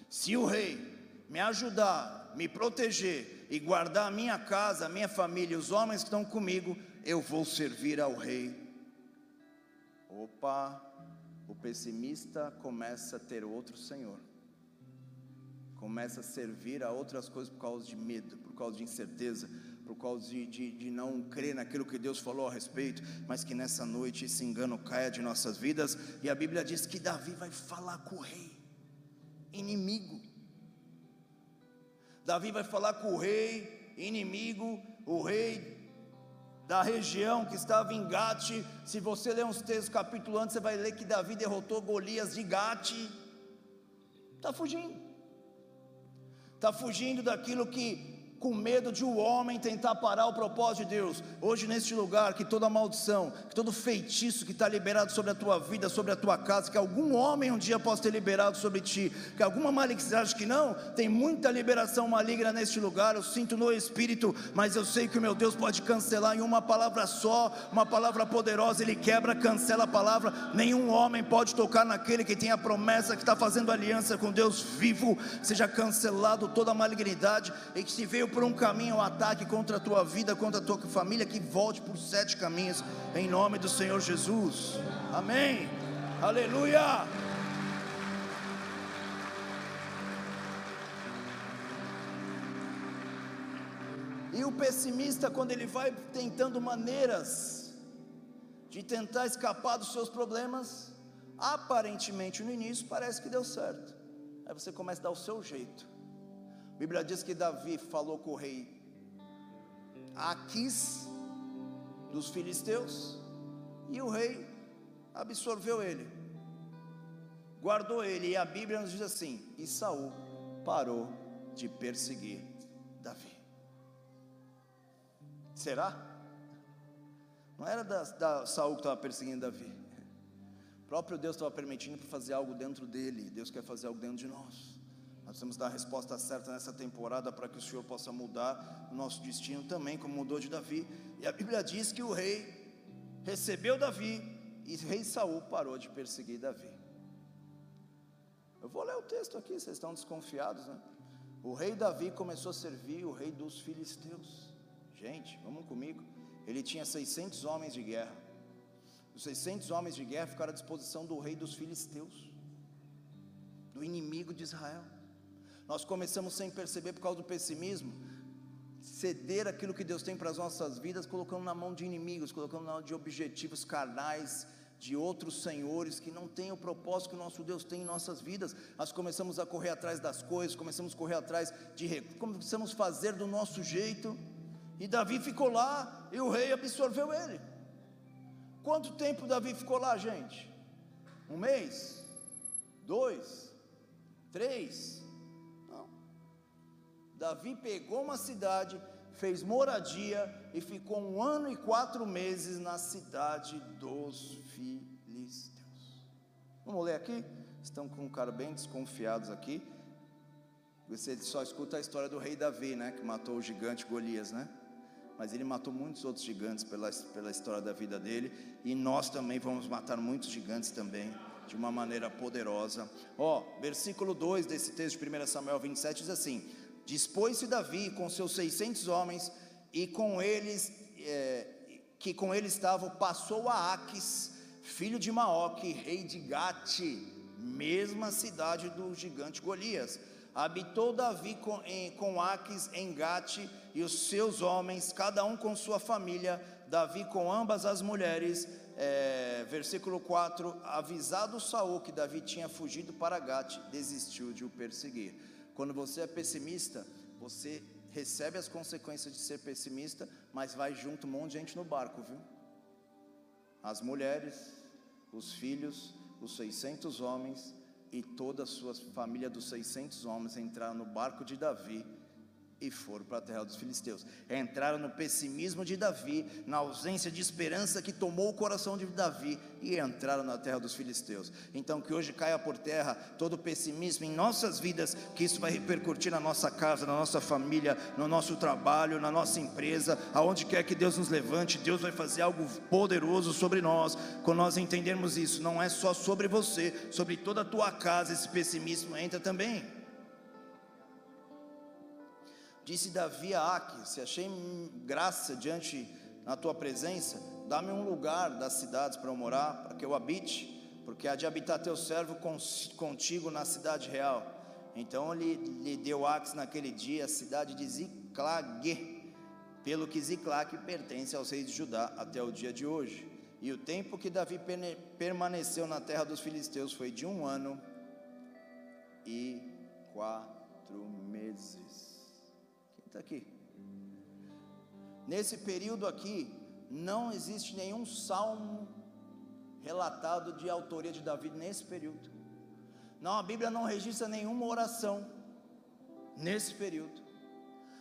Speaker 1: se o rei me ajudar, me proteger e guardar a minha casa, a minha família os homens que estão comigo, eu vou servir ao rei. Opa, o pessimista começa a ter outro senhor, começa a servir a outras coisas por causa de medo, por causa de incerteza, por causa de, de, de, não crer naquilo que Deus falou a respeito, mas que nessa noite esse engano caia de nossas vidas. E a Bíblia diz que Davi vai falar com o rei, inimigo. Davi vai falar com o rei, inimigo, o rei da região que estava em Gate. Se você ler uns textos capítulo antes, você vai ler que Davi derrotou Golias de Gate. Está fugindo, está fugindo daquilo que com medo de o um homem tentar parar o propósito de Deus. Hoje, neste lugar, que toda maldição, que todo feitiço que está liberado sobre a tua vida, sobre a tua casa, que algum homem um dia possa ter liberado sobre ti, que alguma malignidade que não, tem muita liberação maligna neste lugar. Eu sinto no espírito, mas eu sei que o meu Deus pode cancelar em uma palavra só, uma palavra poderosa. Ele quebra, cancela a palavra. Nenhum homem pode tocar naquele que tem a promessa, que está fazendo aliança com Deus vivo. Seja cancelado toda a malignidade e que se veio por um caminho o ataque contra a tua vida, contra a tua família, que volte por sete caminhos, em nome do Senhor Jesus. Amém. Aleluia. E o pessimista, quando ele vai tentando maneiras de tentar escapar dos seus problemas, aparentemente no início parece que deu certo. Aí você começa a dar o seu jeito. A Bíblia diz que Davi falou com o rei Aquis dos filisteus e o rei absorveu ele, guardou ele, e a Bíblia nos diz assim: e Saul parou de perseguir Davi. Será? Não era da, da Saul que estava perseguindo Davi. O próprio Deus estava permitindo para fazer algo dentro dele. Deus quer fazer algo dentro de nós. Que dar a resposta certa nessa temporada para que o Senhor possa mudar o nosso destino também, como mudou de Davi. E a Bíblia diz que o rei recebeu Davi e rei Saul parou de perseguir Davi. Eu vou ler o texto aqui, vocês estão desconfiados, né? O rei Davi começou a servir o rei dos filisteus. Gente, vamos comigo. Ele tinha 600 homens de guerra. Os 600 homens de guerra ficaram à disposição do rei dos filisteus, do inimigo de Israel. Nós começamos sem perceber por causa do pessimismo, ceder aquilo que Deus tem para as nossas vidas, colocando na mão de inimigos, colocando na mão de objetivos carnais, de outros senhores que não têm o propósito que o nosso Deus tem em nossas vidas. Nós começamos a correr atrás das coisas, começamos a correr atrás de começamos a fazer do nosso jeito. E Davi ficou lá e o rei absorveu ele. Quanto tempo Davi ficou lá, gente? Um mês? Dois? Três? Davi pegou uma cidade, fez moradia e ficou um ano e quatro meses na cidade dos filisteus. Vamos ler aqui? Estão com um cara bem desconfiados aqui. Você só escuta a história do rei Davi, né? Que matou o gigante Golias, né? Mas ele matou muitos outros gigantes pela, pela história da vida dele. E nós também vamos matar muitos gigantes também, de uma maneira poderosa. Ó, versículo 2 desse texto de 1 Samuel 27 diz assim: Dispôs-se Davi com seus 600 homens, e com eles, é, que com ele estavam, passou a Aques, filho de Maoque, rei de Gate, mesma cidade do gigante Golias. Habitou Davi com, em, com Aques em Gate e os seus homens, cada um com sua família, Davi com ambas as mulheres. É, versículo 4: Avisado Saul que Davi tinha fugido para Gate, desistiu de o perseguir. Quando você é pessimista, você recebe as consequências de ser pessimista, mas vai junto um monte de gente no barco, viu? As mulheres, os filhos, os 600 homens e toda a sua família dos 600 homens entraram no barco de Davi e foram para a terra dos filisteus. Entraram no pessimismo de Davi, na ausência de esperança que tomou o coração de Davi e entraram na terra dos filisteus. Então que hoje caia por terra todo o pessimismo em nossas vidas, que isso vai repercutir na nossa casa, na nossa família, no nosso trabalho, na nossa empresa, aonde quer que Deus nos levante, Deus vai fazer algo poderoso sobre nós. Quando nós entendermos isso, não é só sobre você, sobre toda a tua casa esse pessimismo entra também. Disse Davi a Aque: Se achei graça diante na tua presença, dá-me um lugar das cidades para eu morar, para que eu habite, porque há de habitar teu servo contigo na cidade real. Então ele lhe deu Aques naquele dia a cidade de Ziclag, pelo que Ziclag pertence aos reis de Judá até o dia de hoje. E o tempo que Davi permaneceu na terra dos filisteus foi de um ano e quatro meses está aqui. Nesse período aqui, não existe nenhum salmo relatado de autoria de Davi nesse período. Não, a Bíblia não registra nenhuma oração nesse período.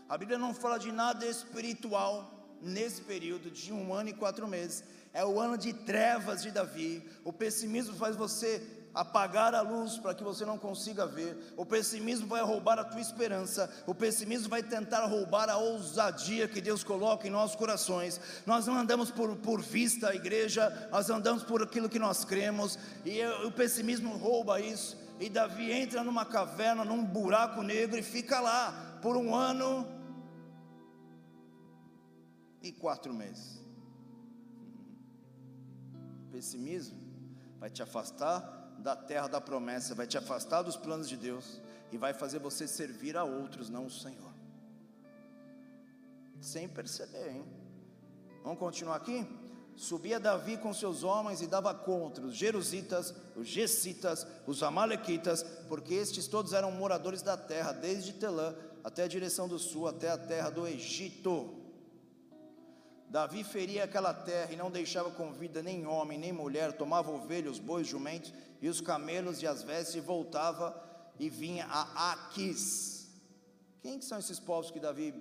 Speaker 1: A Bíblia não fala de nada espiritual nesse período de um ano e quatro meses. É o ano de trevas de Davi. O pessimismo faz você apagar a luz para que você não consiga ver. O pessimismo vai roubar a tua esperança. O pessimismo vai tentar roubar a ousadia que Deus coloca em nossos corações. Nós não andamos por, por vista a igreja, nós andamos por aquilo que nós cremos. E o pessimismo rouba isso. E Davi entra numa caverna, num buraco negro e fica lá por um ano e quatro meses. Pessimismo vai te afastar da terra da promessa, vai te afastar dos planos de Deus e vai fazer você servir a outros, não o Senhor. sem perceber, hein? Vamos continuar aqui? Subia Davi com seus homens e dava contra os Jerusitas, os Gessitas, os Amalequitas, porque estes todos eram moradores da terra, desde Telã até a direção do sul, até a terra do Egito. Davi feria aquela terra e não deixava com vida nem homem, nem mulher, tomava ovelhas, bois, jumentos e os camelos e as vestes e voltava e vinha a Aquis. Quem que são esses povos que Davi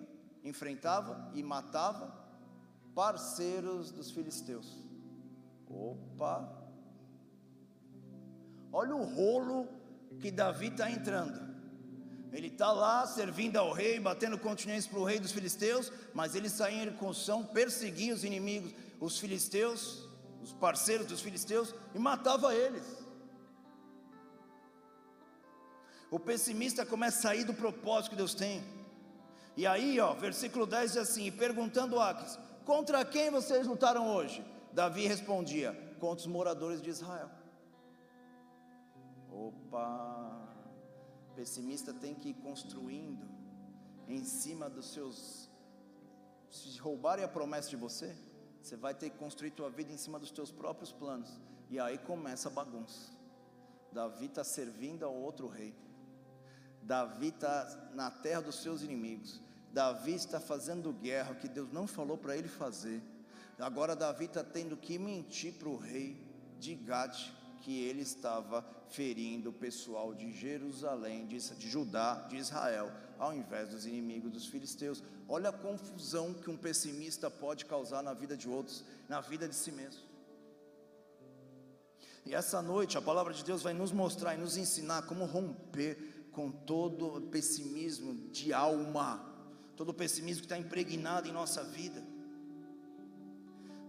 Speaker 1: enfrentava e matava? parceiros dos filisteus. Opa! Olha o rolo que Davi está entrando. Ele está lá servindo ao rei, batendo continência para o rei dos filisteus, mas ele saía em reconstrução, perseguia os inimigos, os filisteus, os parceiros dos filisteus, e matava eles. O pessimista começa a sair do propósito que Deus tem. E aí, ó, versículo 10 diz assim: perguntando a Aques, Contra quem vocês lutaram hoje? Davi respondia: Contra os moradores de Israel. Opa! pessimista tem que ir construindo em cima dos seus. Se roubarem a promessa de você, você vai ter que construir tua vida em cima dos teus próprios planos. E aí começa a bagunça. Davi está servindo ao outro rei. Davi está na terra dos seus inimigos. Davi está fazendo guerra que Deus não falou para ele fazer. Agora Davi está tendo que mentir para o rei de Gade que ele estava ferindo o pessoal de Jerusalém, de, de Judá, de Israel, ao invés dos inimigos dos filisteus. Olha a confusão que um pessimista pode causar na vida de outros, na vida de si mesmo. E essa noite a palavra de Deus vai nos mostrar e nos ensinar como romper com todo pessimismo de alma todo o pessimismo que está impregnado em nossa vida.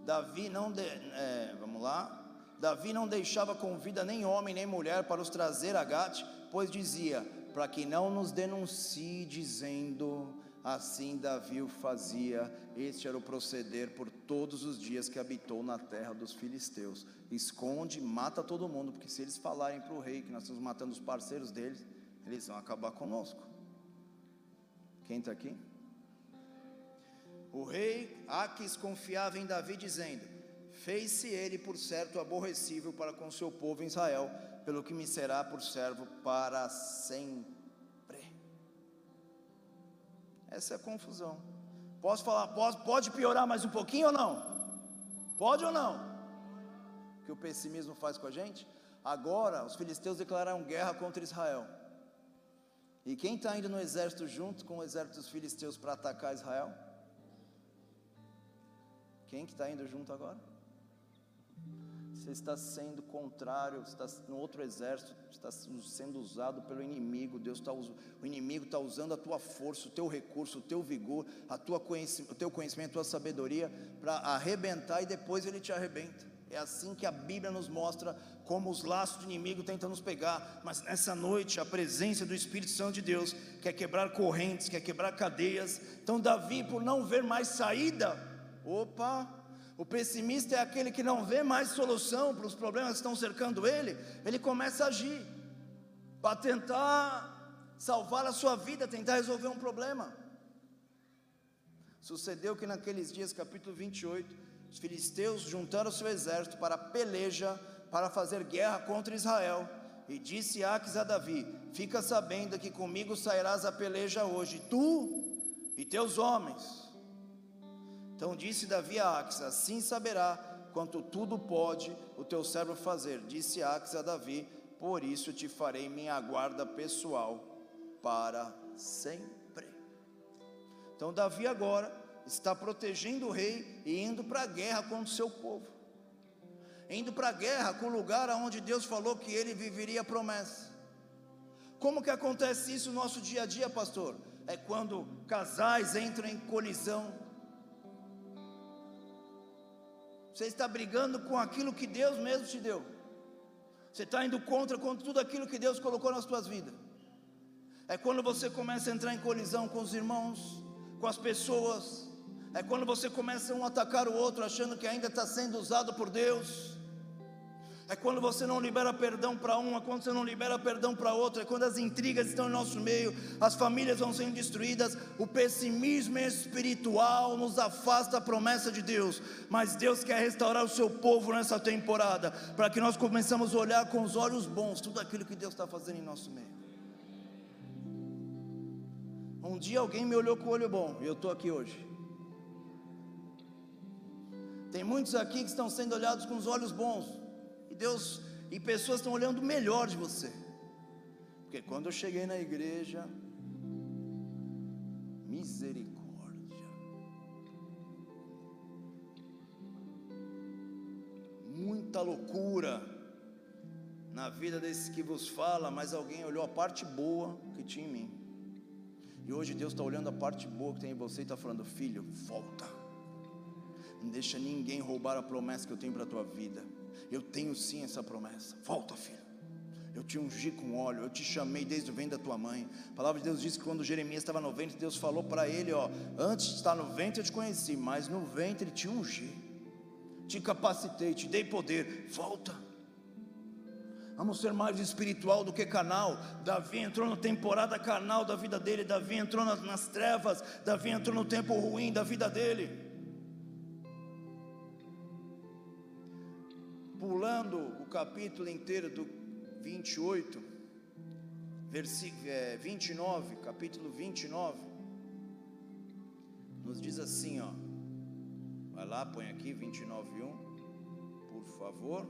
Speaker 1: Davi não, de, é, vamos lá, Davi não deixava com vida nem homem nem mulher para os trazer a Gate, pois dizia, para que não nos denuncie dizendo, assim Davi o fazia, este era o proceder por todos os dias que habitou na terra dos filisteus, esconde, mata todo mundo, porque se eles falarem para o rei que nós estamos matando os parceiros deles, eles vão acabar conosco, quem está aqui? O rei Aques confiava em Davi, dizendo: Fez-se ele por certo aborrecível para com seu povo Israel, pelo que me será por servo para sempre. Essa é a confusão. Posso falar, pode, pode piorar mais um pouquinho ou não? Pode ou não? Que o pessimismo faz com a gente? Agora, os filisteus declararam guerra contra Israel. E quem está indo no exército junto com o exército dos filisteus para atacar Israel? Quem que está indo junto agora? Você está sendo contrário, está no outro exército, está sendo usado pelo inimigo. Deus está o inimigo está usando a tua força, o teu recurso, o teu vigor, a tua o teu conhecimento, a tua sabedoria para arrebentar e depois ele te arrebenta. É assim que a Bíblia nos mostra como os laços do inimigo tentam nos pegar, mas nessa noite a presença do Espírito Santo de Deus quer quebrar correntes, quer quebrar cadeias. Então Davi, por não ver mais saída, Opa! O pessimista é aquele que não vê mais solução para os problemas que estão cercando ele, ele começa a agir para tentar salvar a sua vida, tentar resolver um problema. Sucedeu que naqueles dias, capítulo 28, os filisteus juntaram seu exército para a peleja, para fazer guerra contra Israel. E disse Aques a Davi: Fica sabendo que comigo sairás a peleja hoje, tu e teus homens. Então disse Davi a Ax: Assim saberá quanto tudo pode o teu servo fazer. Disse Ax a Davi: Por isso te farei minha guarda pessoal para sempre. Então Davi agora está protegendo o rei e indo para a guerra contra o seu povo. Indo para a guerra com o lugar onde Deus falou que ele viveria a promessa. Como que acontece isso no nosso dia a dia, pastor? É quando casais entram em colisão Você está brigando com aquilo que Deus mesmo te deu. Você está indo contra, contra tudo aquilo que Deus colocou nas tuas vidas. É quando você começa a entrar em colisão com os irmãos, com as pessoas. É quando você começa um a atacar o outro, achando que ainda está sendo usado por Deus. É quando você não libera perdão para um, é quando você não libera perdão para outro, é quando as intrigas estão em nosso meio, as famílias vão sendo destruídas, o pessimismo espiritual nos afasta da promessa de Deus. Mas Deus quer restaurar o seu povo nessa temporada, para que nós começamos a olhar com os olhos bons tudo aquilo que Deus está fazendo em nosso meio. Um dia alguém me olhou com o olho bom, e eu estou aqui hoje. Tem muitos aqui que estão sendo olhados com os olhos bons. E Deus e pessoas estão olhando melhor de você. Porque quando eu cheguei na igreja, misericórdia. Muita loucura na vida desses que vos fala, mas alguém olhou a parte boa que tinha em mim. E hoje Deus está olhando a parte boa que tem em você e está falando, filho, volta. Não deixa ninguém roubar a promessa que eu tenho para a tua vida. Eu tenho sim essa promessa. Volta, filho. Eu te ungi com óleo, eu te chamei desde o ventre da tua mãe. A palavra de Deus diz que quando Jeremias estava no ventre, Deus falou para ele: ó, antes de estar no ventre eu te conheci, mas no ventre te ungi, te capacitei, te dei poder. Volta. Vamos ser mais espiritual do que canal. Davi entrou na temporada canal da vida dele. Davi entrou nas, nas trevas. Davi entrou no tempo ruim da vida dele. Pulando o capítulo inteiro do 28, versículo é, 29, capítulo 29, nos diz assim, ó. Vai lá, põe aqui 29:1, por favor.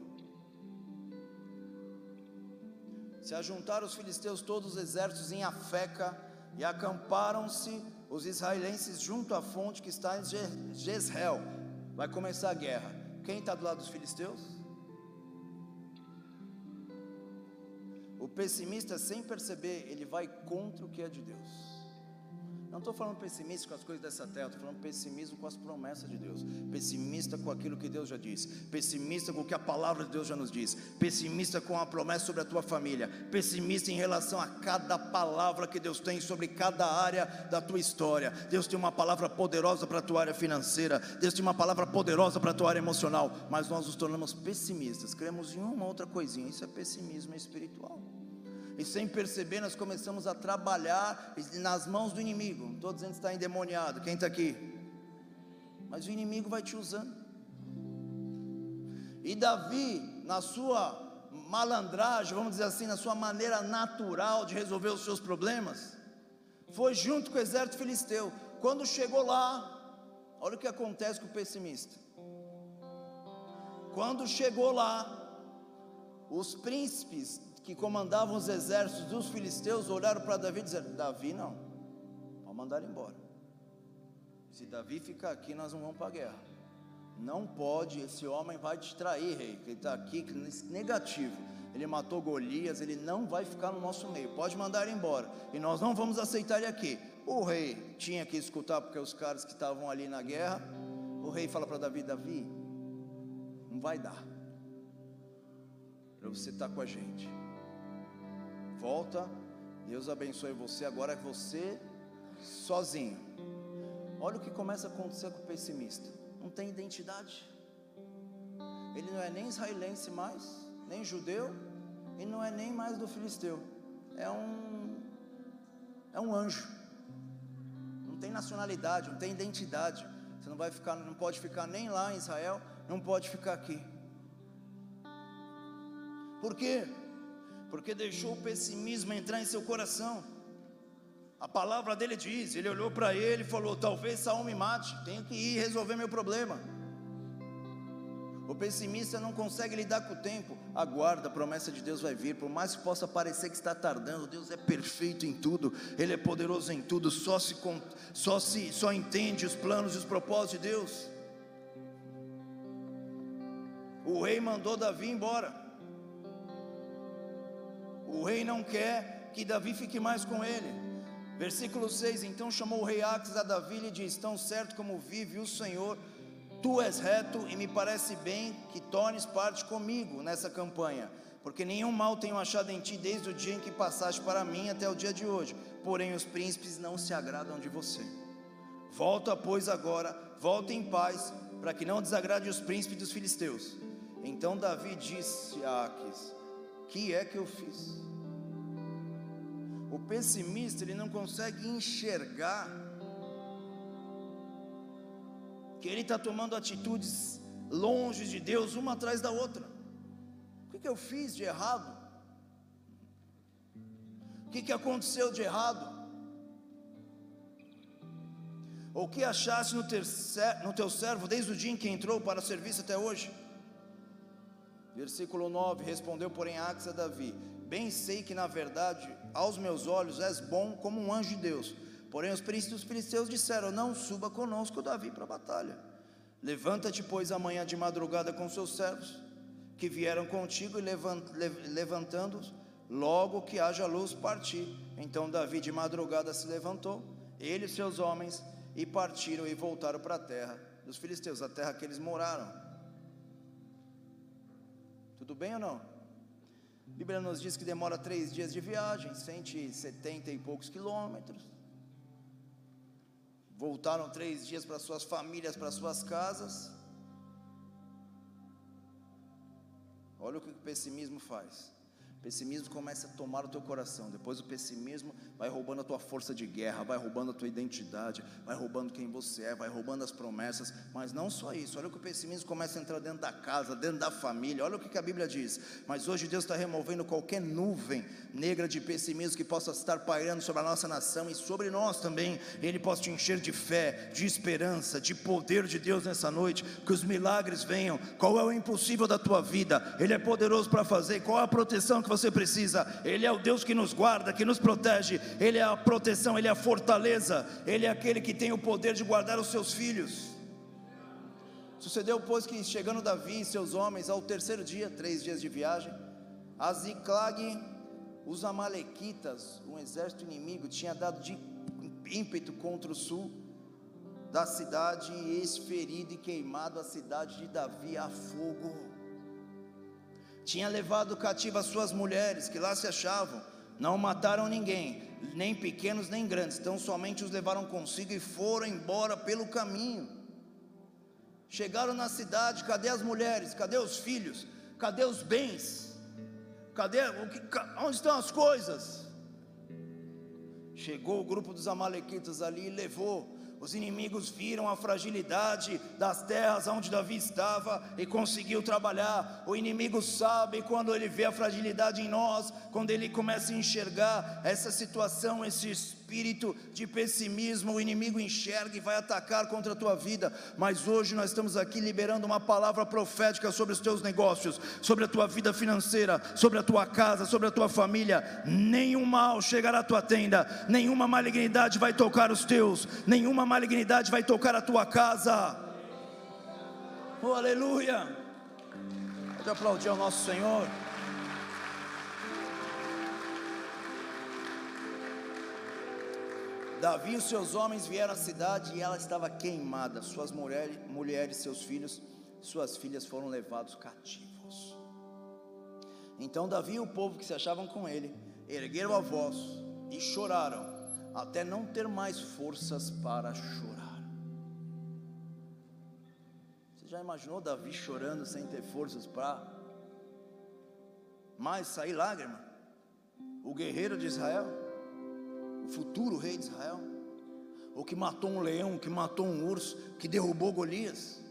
Speaker 1: Se ajuntaram os filisteus todos os exércitos em Afeca e acamparam-se os israelenses junto à fonte que está em Jezreel. Vai começar a guerra. Quem está do lado dos filisteus? O pessimista, sem perceber, ele vai contra o que é de Deus. Não estou falando pessimista com as coisas dessa terra, estou falando pessimismo com as promessas de Deus, pessimista com aquilo que Deus já disse, pessimista com o que a palavra de Deus já nos diz, pessimista com a promessa sobre a tua família, pessimista em relação a cada palavra que Deus tem sobre cada área da tua história. Deus tem uma palavra poderosa para a tua área financeira, Deus tem uma palavra poderosa para a tua área emocional, mas nós nos tornamos pessimistas, cremos em uma outra coisinha, isso é pessimismo espiritual e sem perceber nós começamos a trabalhar nas mãos do inimigo. Não estou dizendo que está endemoniado, quem está aqui? Mas o inimigo vai te usando. E Davi, na sua malandragem, vamos dizer assim, na sua maneira natural de resolver os seus problemas, foi junto com o exército filisteu. Quando chegou lá, olha o que acontece com o pessimista. Quando chegou lá, os príncipes que comandavam os exércitos dos filisteus olharam para Davi e disseram: Davi não, vamos mandar ele embora. Se Davi ficar aqui, nós não vamos para a guerra. Não pode, esse homem vai distrair, rei. Ele está aqui negativo. Ele matou Golias, ele não vai ficar no nosso meio. Pode mandar ele embora. E nós não vamos aceitar ele aqui. O rei tinha que escutar, porque os caras que estavam ali na guerra. O rei fala para Davi: Davi, não vai dar. Para você estar tá com a gente volta. Deus abençoe você. Agora é você sozinho. Olha o que começa a acontecer com o pessimista: não tem identidade. Ele não é nem israelense mais, nem judeu, e não é nem mais do filisteu. É um é um anjo. Não tem nacionalidade, não tem identidade. Você não vai ficar, não pode ficar nem lá em Israel, não pode ficar aqui. Por quê? Porque deixou o pessimismo entrar em seu coração. A palavra dele diz: ele olhou para ele e falou: Talvez Saul me mate, tenho que ir resolver meu problema. O pessimista não consegue lidar com o tempo. Aguarda, a promessa de Deus vai vir. Por mais que possa parecer que está tardando, Deus é perfeito em tudo. Ele é poderoso em tudo. Só se só se só entende os planos e os propósitos de Deus. O rei mandou Davi embora. O rei não quer que Davi fique mais com ele. Versículo 6: Então chamou o rei Aques a Davi e disse: Tão certo como vive o Senhor, tu és reto e me parece bem que tornes parte comigo nessa campanha, porque nenhum mal tenho achado em ti desde o dia em que passaste para mim até o dia de hoje. Porém, os príncipes não se agradam de você. Volta, pois, agora, volta em paz, para que não desagrade os príncipes dos filisteus. Então Davi disse a Aques: Que é que eu fiz? O pessimista ele não consegue enxergar que ele está tomando atitudes longe de Deus, uma atrás da outra. O que, que eu fiz de errado? O que, que aconteceu de errado? Ou o que achaste no, no teu servo desde o dia em que entrou para o serviço até hoje? Versículo 9: Respondeu, porém, Axa a Davi: Bem sei que na verdade, aos meus olhos, és bom como um anjo de Deus. Porém, os príncipes filisteus disseram: Não suba conosco, Davi, para a batalha. Levanta-te, pois, amanhã de madrugada com seus servos, que vieram contigo, e levantando-os, logo que haja luz, partir. Então Davi de madrugada se levantou, ele e seus homens, e partiram e voltaram para a terra dos filisteus, a terra que eles moraram. Tudo bem ou não? A Bíblia nos diz que demora três dias de viagem, 170 e poucos quilômetros. Voltaram três dias para suas famílias, para suas casas. Olha o que o pessimismo faz pessimismo começa a tomar o teu coração. Depois o pessimismo vai roubando a tua força de guerra, vai roubando a tua identidade, vai roubando quem você é, vai roubando as promessas. Mas não só isso. Olha o que o pessimismo começa a entrar dentro da casa, dentro da família. Olha o que a Bíblia diz. Mas hoje Deus está removendo qualquer nuvem negra de pessimismo que possa estar pairando sobre a nossa nação e sobre nós também. Ele possa te encher de fé, de esperança, de poder de Deus nessa noite. Que os milagres venham. Qual é o impossível da tua vida? Ele é poderoso para fazer. Qual é a proteção que você você precisa. Ele é o Deus que nos guarda, que nos protege. Ele é a proteção, ele é a fortaleza. Ele é aquele que tem o poder de guardar os seus filhos. Sucedeu, pois, que chegando Davi e seus homens ao terceiro dia, três dias de viagem, a Ziclag, os Amalequitas, um exército inimigo, tinha dado de ímpeto contra o sul da cidade e esferido e queimado a cidade de Davi a fogo tinha levado cativo as suas mulheres que lá se achavam, não mataram ninguém, nem pequenos nem grandes, então somente os levaram consigo e foram embora pelo caminho. Chegaram na cidade, cadê as mulheres? Cadê os filhos? Cadê os bens? Cadê o que, onde estão as coisas? Chegou o grupo dos amalequitas ali e levou os inimigos viram a fragilidade das terras onde Davi estava e conseguiu trabalhar. O inimigo sabe quando ele vê a fragilidade em nós, quando ele começa a enxergar essa situação, esse de pessimismo, o inimigo enxerga e vai atacar contra a tua vida. Mas hoje nós estamos aqui liberando uma palavra profética sobre os teus negócios, sobre a tua vida financeira, sobre a tua casa, sobre a tua família. Nenhum mal chegará à tua tenda, nenhuma malignidade vai tocar os teus, nenhuma malignidade vai tocar a tua casa. Oh, aleluia! Pode aplaudir ao nosso Senhor. Davi e seus homens vieram à cidade e ela estava queimada. Suas mulheres, mulheres, seus filhos, suas filhas foram levados cativos. Então Davi e o povo que se achavam com ele ergueram a voz e choraram, até não ter mais forças para chorar. Você já imaginou Davi chorando sem ter forças para mais sair lágrima? O guerreiro de Israel futuro rei de Israel, o que matou um leão, que matou um urso, que derrubou Golias,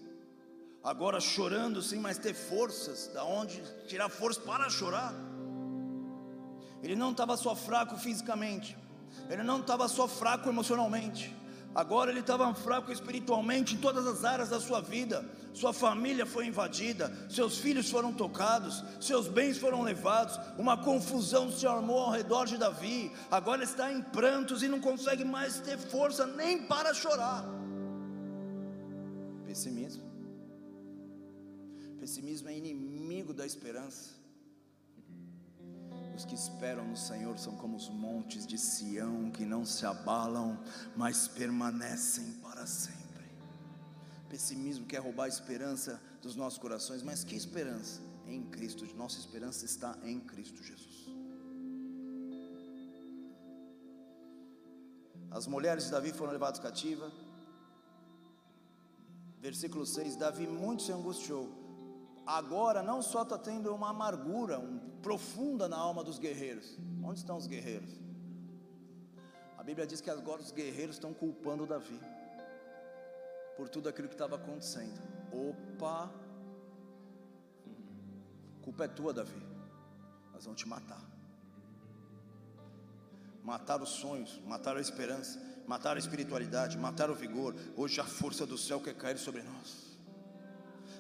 Speaker 1: agora chorando sem mais ter forças, da onde tirar força para chorar. Ele não estava só fraco fisicamente, ele não estava só fraco emocionalmente, Agora ele estava fraco espiritualmente em todas as áreas da sua vida. Sua família foi invadida, seus filhos foram tocados, seus bens foram levados. Uma confusão se armou ao redor de Davi. Agora está em prantos e não consegue mais ter força nem para chorar. Pessimismo. Pessimismo é inimigo da esperança. Os que esperam no Senhor são como os montes de Sião que não se abalam, mas permanecem para sempre. Pessimismo quer roubar a esperança dos nossos corações, mas que esperança? Em Cristo, nossa esperança está em Cristo Jesus. As mulheres de Davi foram levadas cativa. Versículo 6: Davi muito se angustiou agora não só está tendo uma amargura um, profunda na alma dos guerreiros. Onde estão os guerreiros? A Bíblia diz que agora os guerreiros estão culpando Davi por tudo aquilo que estava acontecendo. Opa! Culpa é tua, Davi. Nós vamos te matar. Matar os sonhos, matar a esperança, matar a espiritualidade, matar o vigor. Hoje a força do céu quer cair sobre nós.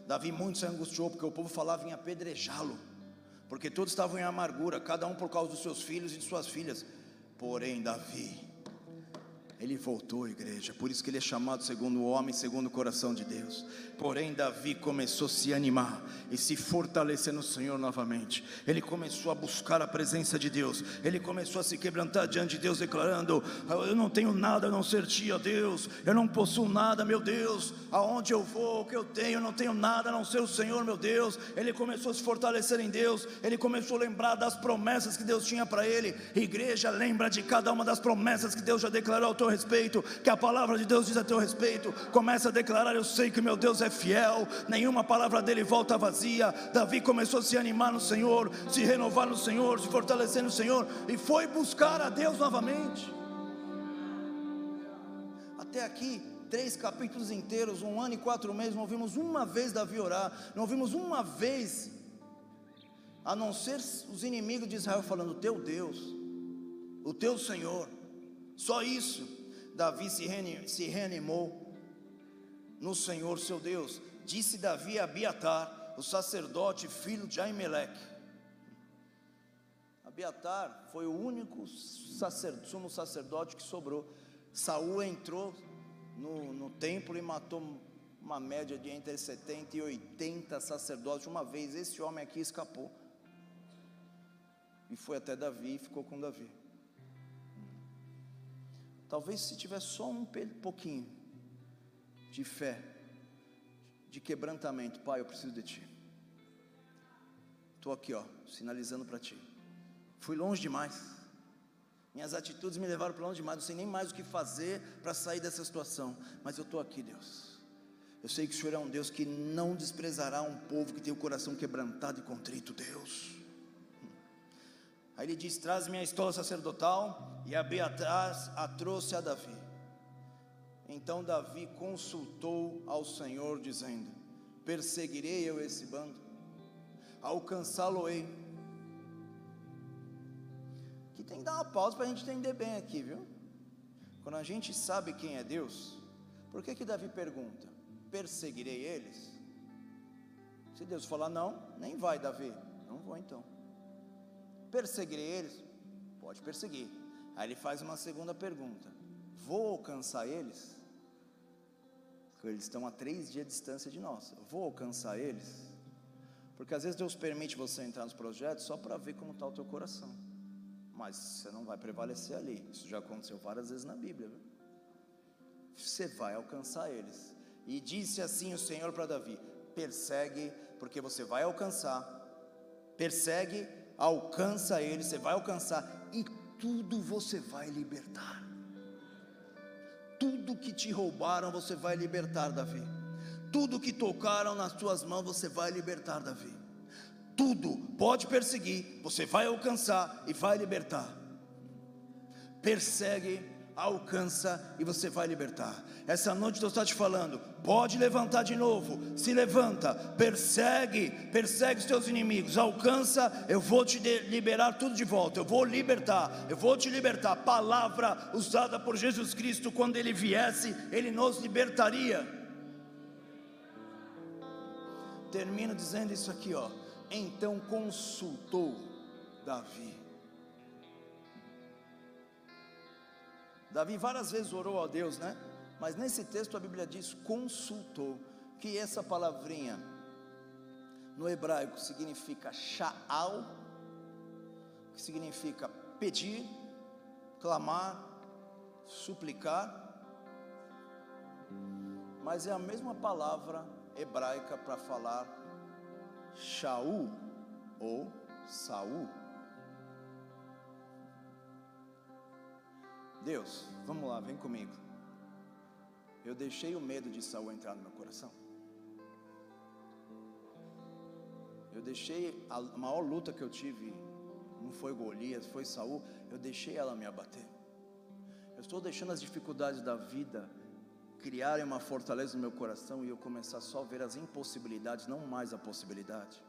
Speaker 1: Davi muito se angustiou porque o povo falava em apedrejá-lo, porque todos estavam em amargura, cada um por causa dos seus filhos e de suas filhas. Porém, Davi ele voltou, igreja, por isso que ele é chamado segundo o homem, segundo o coração de Deus. Porém, Davi começou a se animar e se fortalecer no Senhor novamente. Ele começou a buscar a presença de Deus. Ele começou a se quebrantar diante de Deus, declarando: Eu não tenho nada a não ser ti, ó Deus. Eu não possuo nada, meu Deus. Aonde eu vou, o que eu tenho, eu não tenho nada a não ser o Senhor, meu Deus. Ele começou a se fortalecer em Deus. Ele começou a lembrar das promessas que Deus tinha para ele. Igreja, lembra de cada uma das promessas que Deus já declarou ao teu respeito, que a palavra de Deus diz a teu respeito. Começa a declarar: Eu sei que meu Deus é fiel, nenhuma palavra dele volta vazia. Davi começou a se animar no Senhor, se renovar no Senhor, se fortalecer no Senhor e foi buscar a Deus novamente. Até aqui, três capítulos inteiros, um ano e quatro meses, não ouvimos uma vez Davi orar, não ouvimos uma vez, a não ser os inimigos de Israel falando: Teu Deus, o teu Senhor, só isso. Davi se reanimou no Senhor seu Deus. Disse Davi a Abiatar, o sacerdote, filho de Aimeleque. Abiatar foi o único sacerdote, sumo sacerdote que sobrou. Saul entrou no, no templo e matou uma média de entre 70 e 80 sacerdotes. Uma vez esse homem aqui escapou. E foi até Davi e ficou com Davi. Talvez se tivesse só um pouquinho de fé, de quebrantamento, Pai, eu preciso de Ti. Estou aqui, ó, sinalizando para Ti. Fui longe demais. Minhas atitudes me levaram para longe demais. Não sei nem mais o que fazer para sair dessa situação. Mas eu estou aqui, Deus. Eu sei que o Senhor é um Deus que não desprezará um povo que tem o coração quebrantado e contrito, Deus. Aí ele diz: Traz minha estola sacerdotal, e Abiatar a trouxe a Davi. Então Davi consultou ao Senhor, dizendo: Perseguirei eu esse bando, alcançá-lo-ei. Que tem que dar uma pausa para a gente entender bem aqui, viu? Quando a gente sabe quem é Deus, por que que Davi pergunta: Perseguirei eles? Se Deus falar não, nem vai, Davi. Não vou então. Perseguirei eles? Pode perseguir. Aí ele faz uma segunda pergunta: Vou alcançar eles? Porque eles estão a três dias de distância de nós. Vou alcançar eles? Porque às vezes Deus permite você entrar nos projetos só para ver como está o teu coração. Mas você não vai prevalecer ali. Isso já aconteceu várias vezes na Bíblia. Viu? Você vai alcançar eles. E disse assim o Senhor para Davi: persegue, porque você vai alcançar. Persegue, alcança eles, você vai alcançar, e tudo você vai libertar. Tudo que te roubaram, você vai libertar, Davi. Tudo que tocaram nas tuas mãos, você vai libertar, Davi. Tudo pode perseguir, você vai alcançar e vai libertar. Persegue, alcança e você vai libertar. Essa noite Deus está te falando: pode levantar de novo, se levanta, persegue, persegue os teus inimigos, alcança, eu vou te liberar tudo de volta, eu vou libertar, eu vou te libertar. Palavra usada por Jesus Cristo, quando ele viesse, ele nos libertaria. Termino dizendo isso aqui, ó. Então consultou Davi Davi várias vezes orou a Deus, né? Mas nesse texto a Bíblia diz consultou, que essa palavrinha no hebraico significa sha'al, que significa pedir, clamar, suplicar, mas é a mesma palavra hebraica para falar Shaul ou Saul. Deus, vamos lá, vem comigo. Eu deixei o medo de Saul entrar no meu coração. Eu deixei a maior luta que eu tive, não foi Golias, foi Saul, eu deixei ela me abater. Eu estou deixando as dificuldades da vida criarem uma fortaleza no meu coração e eu começar só a ver as impossibilidades, não mais a possibilidade.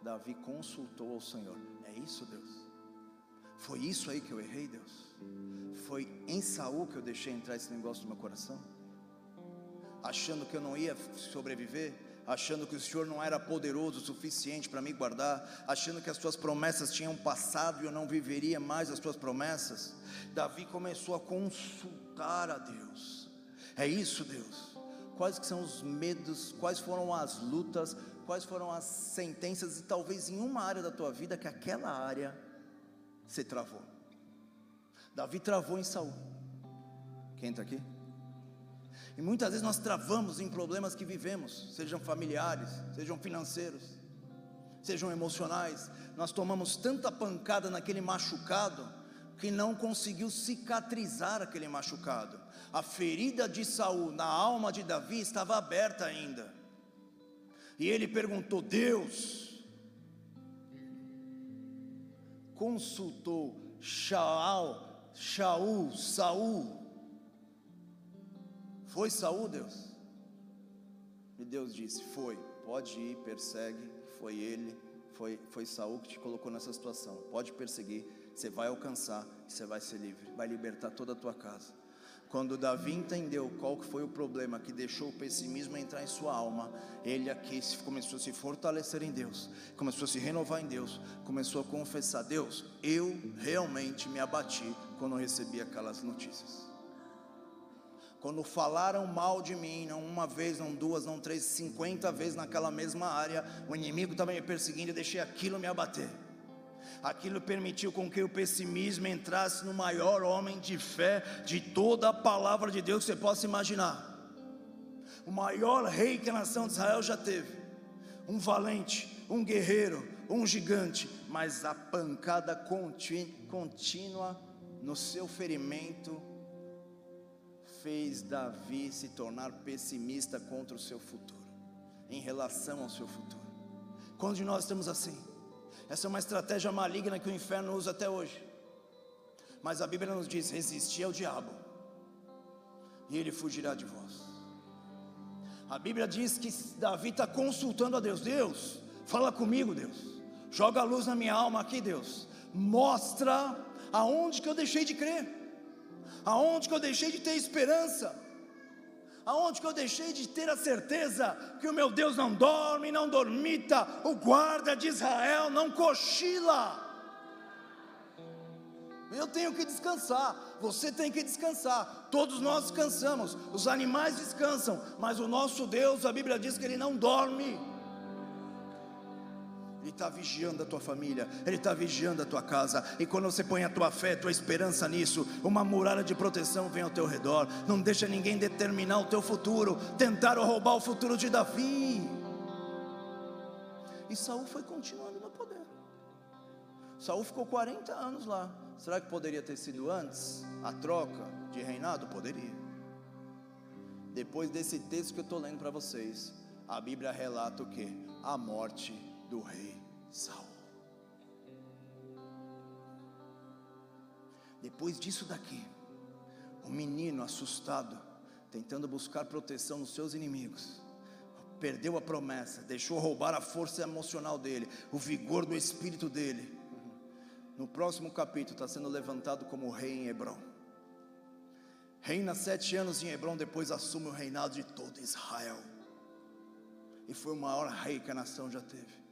Speaker 1: Davi consultou ao Senhor. É isso, Deus? Foi isso aí que eu errei, Deus? Foi em Saul que eu deixei entrar esse negócio no meu coração? Achando que eu não ia sobreviver? achando que o Senhor não era poderoso o suficiente para me guardar, achando que as suas promessas tinham passado e eu não viveria mais as suas promessas. Davi começou a consultar a Deus. É isso, Deus. Quais que são os medos, quais foram as lutas, quais foram as sentenças e talvez em uma área da tua vida que aquela área se travou. Davi travou em Saul. Quem está aqui? E muitas vezes nós travamos em problemas que vivemos, sejam familiares, sejam financeiros, sejam emocionais. Nós tomamos tanta pancada naquele machucado que não conseguiu cicatrizar aquele machucado. A ferida de Saul na alma de Davi estava aberta ainda. E ele perguntou: Deus, consultou Shaul, Shaul, Saul, foi Saul, Deus? E Deus disse: Foi, pode ir, persegue. Foi ele, foi, foi Saul que te colocou nessa situação. Pode perseguir, você vai alcançar, você vai ser livre, vai libertar toda a tua casa. Quando Davi entendeu qual foi o problema que deixou o pessimismo entrar em sua alma, ele aqui começou a se fortalecer em Deus, começou a se renovar em Deus, começou a confessar: Deus, eu realmente me abati quando recebi aquelas notícias. Quando falaram mal de mim, não uma vez, não duas, não três, cinquenta vezes naquela mesma área, o inimigo estava me perseguindo, e deixei aquilo me abater. Aquilo permitiu com que o pessimismo entrasse no maior homem de fé de toda a palavra de Deus que você possa imaginar. O maior rei que a nação de Israel já teve. Um valente, um guerreiro, um gigante, mas a pancada contínua no seu ferimento fez Davi se tornar pessimista contra o seu futuro, em relação ao seu futuro. Quando nós estamos assim? Essa é uma estratégia maligna que o inferno usa até hoje. Mas a Bíblia nos diz: resistir ao diabo, e ele fugirá de vós. A Bíblia diz que Davi está consultando a Deus: Deus, fala comigo, Deus, joga a luz na minha alma aqui, Deus, mostra aonde que eu deixei de crer. Aonde que eu deixei de ter esperança, aonde que eu deixei de ter a certeza que o meu Deus não dorme, não dormita, o guarda de Israel não cochila. Eu tenho que descansar, você tem que descansar, todos nós descansamos, os animais descansam, mas o nosso Deus, a Bíblia diz que ele não dorme. Ele está vigiando a tua família, Ele está vigiando a tua casa. E quando você põe a tua fé, a tua esperança nisso, uma muralha de proteção vem ao teu redor. Não deixa ninguém determinar o teu futuro. Tentaram roubar o futuro de Davi. E Saul foi continuando no poder. Saul ficou 40 anos lá. Será que poderia ter sido antes a troca de reinado? Poderia. Depois desse texto que eu estou lendo para vocês, a Bíblia relata o que? A morte do rei Saul. Depois disso daqui, o menino assustado, tentando buscar proteção nos seus inimigos, perdeu a promessa, deixou roubar a força emocional dele, o vigor do espírito dele. No próximo capítulo está sendo levantado como rei em Hebron. Reina sete anos em Hebron, depois assume o reinado de todo Israel. E foi o maior rei que a nação já teve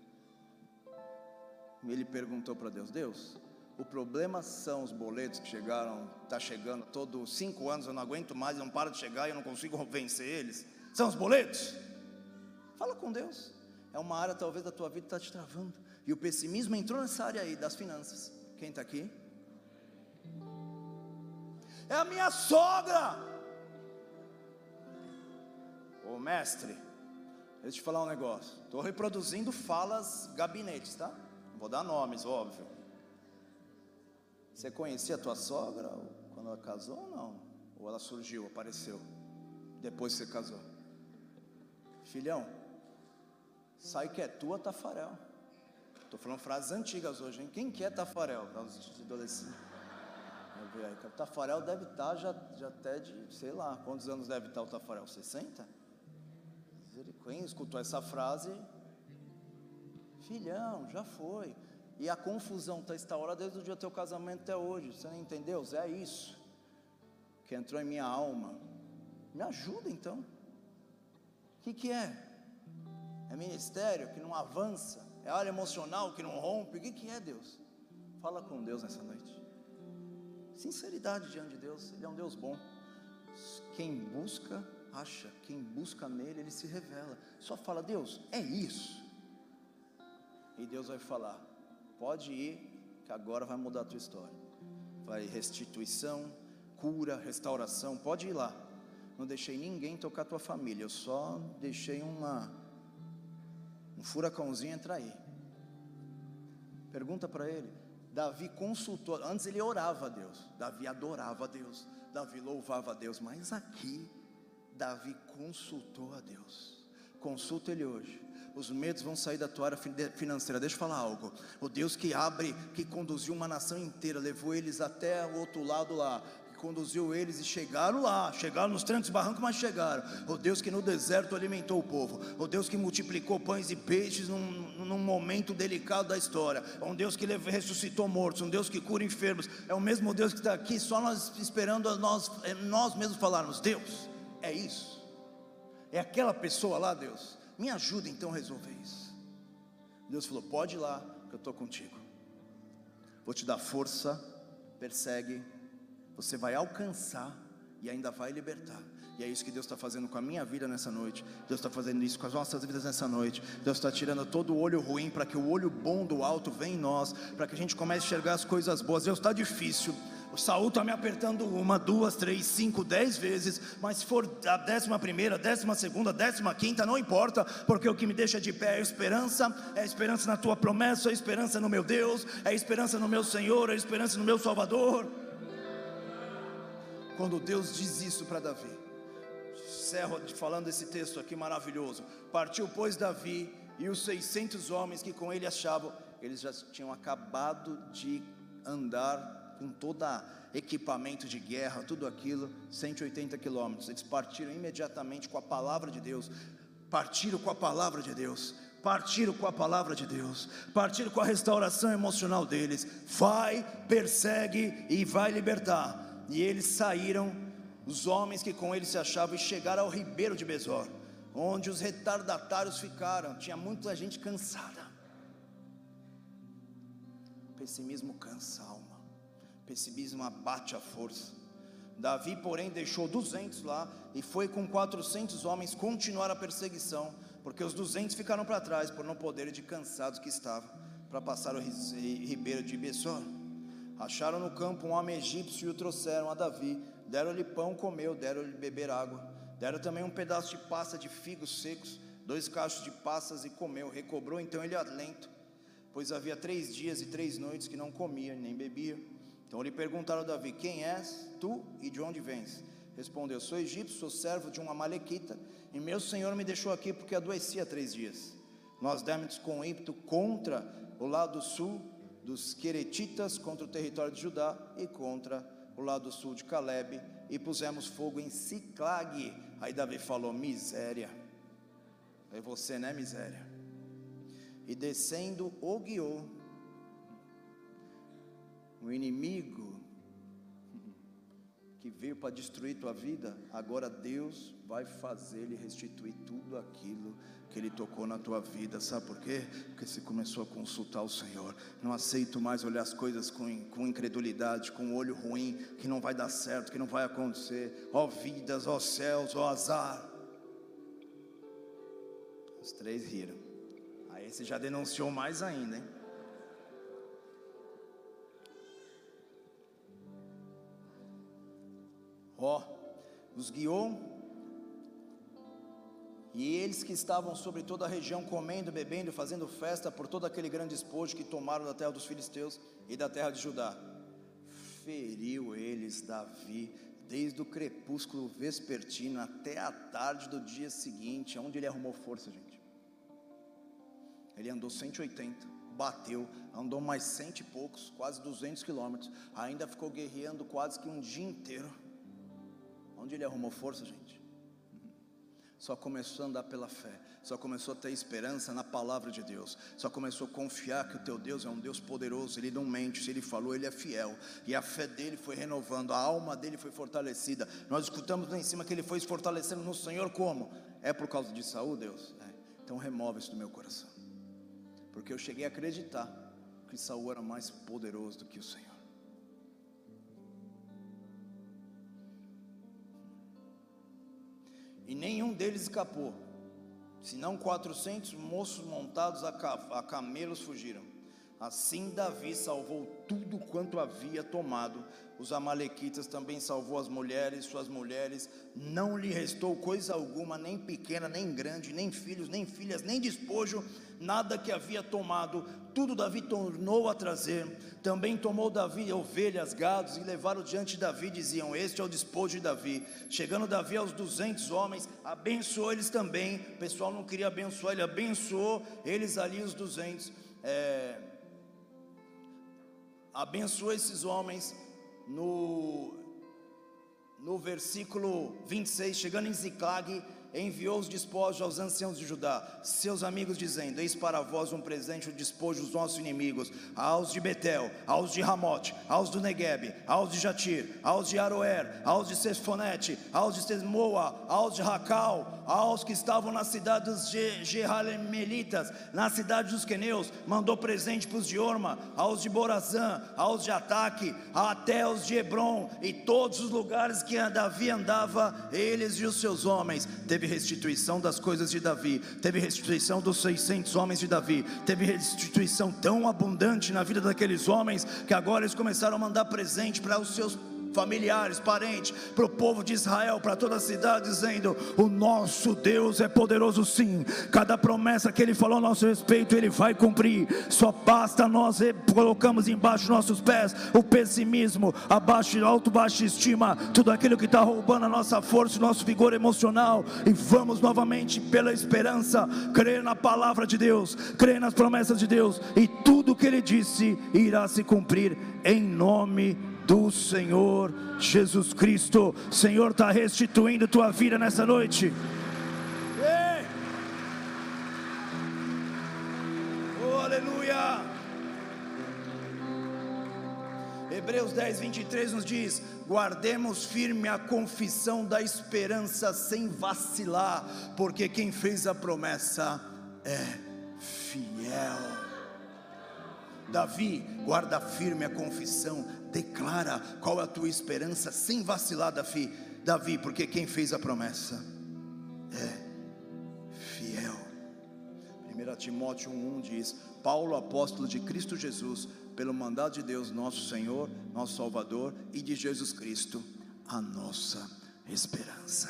Speaker 1: ele perguntou para Deus: Deus, o problema são os boletos que chegaram, está chegando todos cinco anos, eu não aguento mais, não para de chegar, eu não consigo vencer eles. São os boletos? Fala com Deus. É uma área talvez da tua vida está te travando. E o pessimismo entrou nessa área aí das finanças. Quem está aqui? É a minha sogra. Ô mestre, deixa eu te falar um negócio. Estou reproduzindo falas gabinetes, tá? Vou dar nomes, óbvio. Você conhecia a tua sogra quando ela casou ou não? Ou ela surgiu, apareceu depois você casou? Filhão, sai que é tua, Tafarel. Estou falando frases antigas hoje, hein? Quem que é Tafarel? Os adolescentes. O Tafarel deve estar tá já, já até de, sei lá, quantos anos deve estar tá o Tafarel? 60? Quem escutou essa frase? Filhão, já foi. E a confusão está instaurada desde o dia do teu casamento até hoje. Você não entendeu? Zé, é isso que entrou em minha alma. Me ajuda então. O que, que é? É ministério que não avança? É área emocional que não rompe? O que, que é Deus? Fala com Deus nessa noite. Sinceridade diante de Deus, Ele é um Deus bom. Quem busca, acha. Quem busca nele, ele se revela. Só fala, Deus, é isso. E Deus vai falar: pode ir, que agora vai mudar a tua história. Vai restituição, cura, restauração, pode ir lá. Não deixei ninguém tocar tua família, eu só deixei uma um furacãozinho entrar aí. Pergunta para ele. Davi consultou, antes ele orava a Deus, Davi adorava a Deus, Davi louvava a Deus, mas aqui Davi consultou a Deus. Consulta ele hoje. Os medos vão sair da tua área financeira. Deixa eu falar algo. O Deus que abre, que conduziu uma nação inteira, levou eles até o outro lado lá conduziu eles e chegaram lá, chegaram nos trancos e barrancos, mas chegaram. O Deus que no deserto alimentou o povo, o Deus que multiplicou pães e peixes num, num momento delicado da história, um Deus que ressuscitou mortos, um Deus que cura enfermos, é o mesmo Deus que está aqui, só nós esperando nós, é, nós mesmos falarmos: Deus, é isso, é aquela pessoa lá, Deus, me ajuda então a resolver isso. Deus falou: pode ir lá, que eu estou contigo, vou te dar força, persegue você vai alcançar e ainda vai libertar. E é isso que Deus está fazendo com a minha vida nessa noite. Deus está fazendo isso com as nossas vidas nessa noite. Deus está tirando todo o olho ruim para que o olho bom do alto venha em nós, para que a gente comece a enxergar as coisas boas. Deus está difícil. O Saul está me apertando uma, duas, três, cinco, dez vezes, mas se for a décima primeira, décima segunda, décima quinta, não importa, porque o que me deixa de pé é a esperança, é a esperança na tua promessa, é a esperança no meu Deus, é a esperança no meu Senhor, é a esperança no meu Salvador. Quando Deus diz isso para Davi, encerro falando esse texto aqui maravilhoso. Partiu, pois, Davi e os 600 homens que com ele achavam, eles já tinham acabado de andar com toda equipamento de guerra, tudo aquilo, 180 quilômetros. Eles partiram imediatamente com a palavra de Deus. Partiram com a palavra de Deus partiram com a palavra de Deus, partiram com a restauração emocional deles. Vai, persegue e vai libertar. E eles saíram, os homens que com eles se achavam, e chegaram ao ribeiro de Besor, onde os retardatários ficaram. Tinha muita gente cansada. pessimismo cansa pessimismo abate a força. Davi, porém, deixou 200 lá e foi com 400 homens continuar a perseguição, porque os 200 ficaram para trás por não poderem de cansados que estavam para passar o ribeiro de Besor. Acharam no campo um homem egípcio e o trouxeram a Davi. Deram-lhe pão, comeu, deram-lhe beber água. Deram também um pedaço de pasta de figos secos, dois cachos de passas e comeu. Recobrou então ele alento, pois havia três dias e três noites que não comia nem bebia. Então lhe perguntaram a Davi: Quem és tu e de onde vens? Respondeu: Sou egípcio, sou servo de uma malequita, e meu senhor me deixou aqui porque adoecia três dias. Nós demos com ímpeto contra o lado sul dos Queretitas contra o território de Judá e contra o lado sul de Caleb, e pusemos fogo em Ciclag. Aí Davi falou: miséria, é você, né? Miséria. E descendo o guiou, o inimigo que veio para destruir tua vida, agora Deus vai fazer ele restituir tudo aquilo que Ele tocou na tua vida, sabe por quê? Porque você começou a consultar o Senhor. Não aceito mais olhar as coisas com, com incredulidade, com olho ruim, que não vai dar certo, que não vai acontecer. Ó vidas, ó céus, ó azar. Os três riram. Aí você já denunciou mais ainda, hein? Ó, os guiou e eles que estavam sobre toda a região, comendo, bebendo, fazendo festa por todo aquele grande esposo que tomaram da terra dos filisteus e da terra de Judá. Feriu eles Davi, desde o crepúsculo vespertino até a tarde do dia seguinte, onde ele arrumou força, gente. Ele andou 180, bateu, andou mais cento e poucos, quase 200 quilômetros, ainda ficou guerreando quase que um dia inteiro. Onde ele arrumou força, gente? Só começou a andar pela fé, só começou a ter esperança na palavra de Deus, só começou a confiar que o teu Deus é um Deus poderoso, ele não mente, se ele falou, ele é fiel, e a fé dele foi renovando, a alma dele foi fortalecida. Nós escutamos lá em cima que ele foi se fortalecendo no Senhor, como? É por causa de saúde, Deus? É. Então remove isso do meu coração, porque eu cheguei a acreditar que Saul era mais poderoso do que o Senhor. E nenhum deles escapou, senão quatrocentos moços montados a, camelos fugiram. Assim Davi salvou tudo quanto havia tomado. Os amalequitas também salvou as mulheres, suas mulheres. Não lhe restou coisa alguma, nem pequena, nem grande, nem filhos, nem filhas, nem despojo, nada que havia tomado. Tudo Davi tornou a trazer. Também tomou Davi ovelhas, gados e levaram diante de Davi. Diziam: Este é o despojo de Davi. Chegando Davi aos duzentos homens, abençoou eles também. O pessoal não queria abençoar, ele abençoou eles ali, os duzentos. É, abençoou esses homens no, no versículo 26, chegando em Ziclag, enviou os despojos aos anciãos de Judá, seus amigos, dizendo: Eis para vós um presente, o despojo dos nossos inimigos, aos de Betel, aos de Ramote, aos do Negueb, aos de Jatir, aos de Aroer, aos de Sesfonete, aos de Sesmoa, aos de Racal, aos que estavam nas cidades de Jeralmelitas, na cidade dos Queneus, mandou presente para os de Orma, aos de Borazã, aos de Ataque, até os de Hebron, e todos os lugares que Davi andava, eles e os seus homens, teve restituição das coisas de Davi, teve restituição dos 600 homens de Davi, teve restituição tão abundante na vida daqueles homens que agora eles começaram a mandar presente para os seus familiares, parentes, para o povo de Israel, para toda a cidade, dizendo: O nosso Deus é poderoso sim, cada promessa que Ele falou a nosso respeito, Ele vai cumprir. Só basta nós colocamos embaixo nossos pés o pessimismo, abaixo, alto, baixa estima, tudo aquilo que está roubando a nossa força, o nosso vigor emocional, e vamos novamente pela esperança, crer na palavra de Deus, crer nas promessas de Deus, e tudo que Ele disse irá se cumprir em nome de do Senhor Jesus Cristo. Senhor está restituindo tua vida nessa noite. Ei! Oh, aleluia! Hebreus 10, 23 nos diz: guardemos firme a confissão da esperança sem vacilar, porque quem fez a promessa é fiel. Davi, guarda firme a confissão, declara qual é a tua esperança, sem vacilar, Davi, Davi, porque quem fez a promessa é fiel. 1 Timóteo 1,1 diz: Paulo, apóstolo de Cristo Jesus, pelo mandado de Deus, nosso Senhor, nosso Salvador, e de Jesus Cristo, a nossa esperança.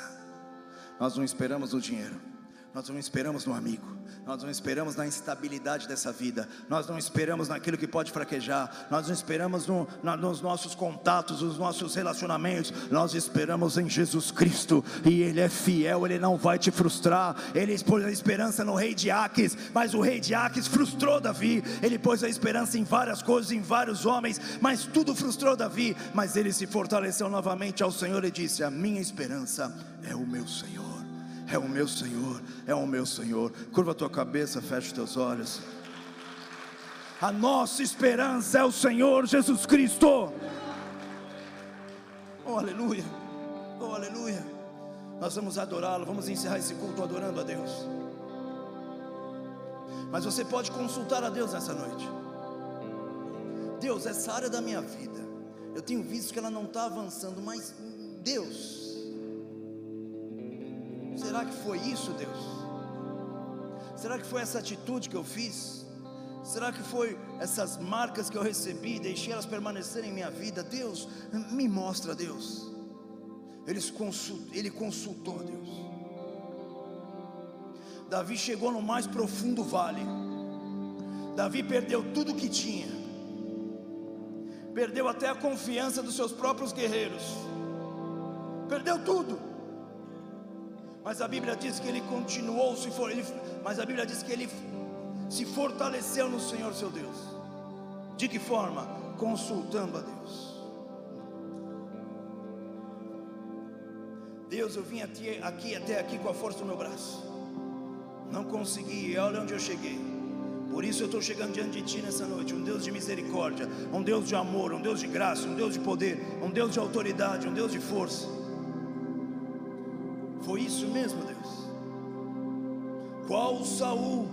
Speaker 1: Nós não esperamos no dinheiro nós não esperamos no amigo, nós não esperamos na instabilidade dessa vida, nós não esperamos naquilo que pode fraquejar, nós não esperamos no, na, nos nossos contatos, nos nossos relacionamentos, nós esperamos em Jesus Cristo, e Ele é fiel, Ele não vai te frustrar. Ele pôs a esperança no rei de Aques, mas o rei de Aques frustrou Davi, ele pôs a esperança em várias coisas, em vários homens, mas tudo frustrou Davi, mas ele se fortaleceu novamente ao Senhor e disse: A minha esperança é o meu Senhor é o meu Senhor, é o meu Senhor. Curva a tua cabeça, fecha os teus olhos. A nossa esperança é o Senhor Jesus Cristo. Oh, aleluia. Oh, aleluia. Nós vamos adorá-lo, vamos encerrar esse culto adorando a Deus. Mas você pode consultar a Deus nessa noite. Deus, essa área da minha vida, eu tenho visto que ela não está avançando, mas Deus, Será que foi isso, Deus? Será que foi essa atitude que eu fiz? Será que foi essas marcas que eu recebi, deixei elas permanecerem em minha vida? Deus, me mostra, Deus. Ele consultou, ele consultou Deus. Davi chegou no mais profundo vale. Davi perdeu tudo que tinha. Perdeu até a confiança dos seus próprios guerreiros. Perdeu tudo. Mas a Bíblia diz que ele continuou, se for, ele, mas a Bíblia diz que ele se fortaleceu no Senhor seu Deus. De que forma? Consultando a Deus. Deus, eu vim aqui, aqui até aqui com a força do meu braço. Não consegui, olha onde eu cheguei. Por isso eu estou chegando diante de Ti nessa noite, um Deus de misericórdia, um Deus de amor, um Deus de graça, um Deus de poder, um Deus de autoridade, um Deus de força. Foi isso mesmo, Deus. Qual Saul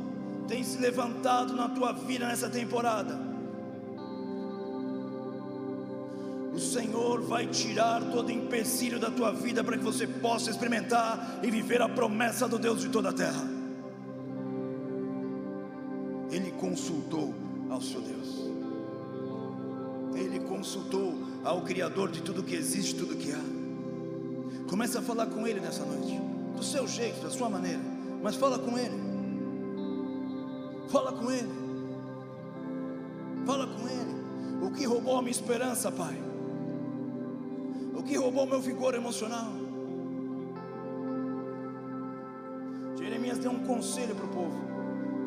Speaker 1: tem se levantado na tua vida nessa temporada? O Senhor vai tirar todo empecilho da tua vida para que você possa experimentar e viver a promessa do Deus de toda a terra. Ele consultou ao seu Deus. Ele consultou ao Criador de tudo que existe, tudo que há. Começa a falar com Ele nessa noite, do seu jeito, da sua maneira, mas fala com Ele. Fala com Ele. Fala com Ele. O que roubou a minha esperança, Pai? O que roubou meu vigor emocional? Jeremias deu um conselho para o povo.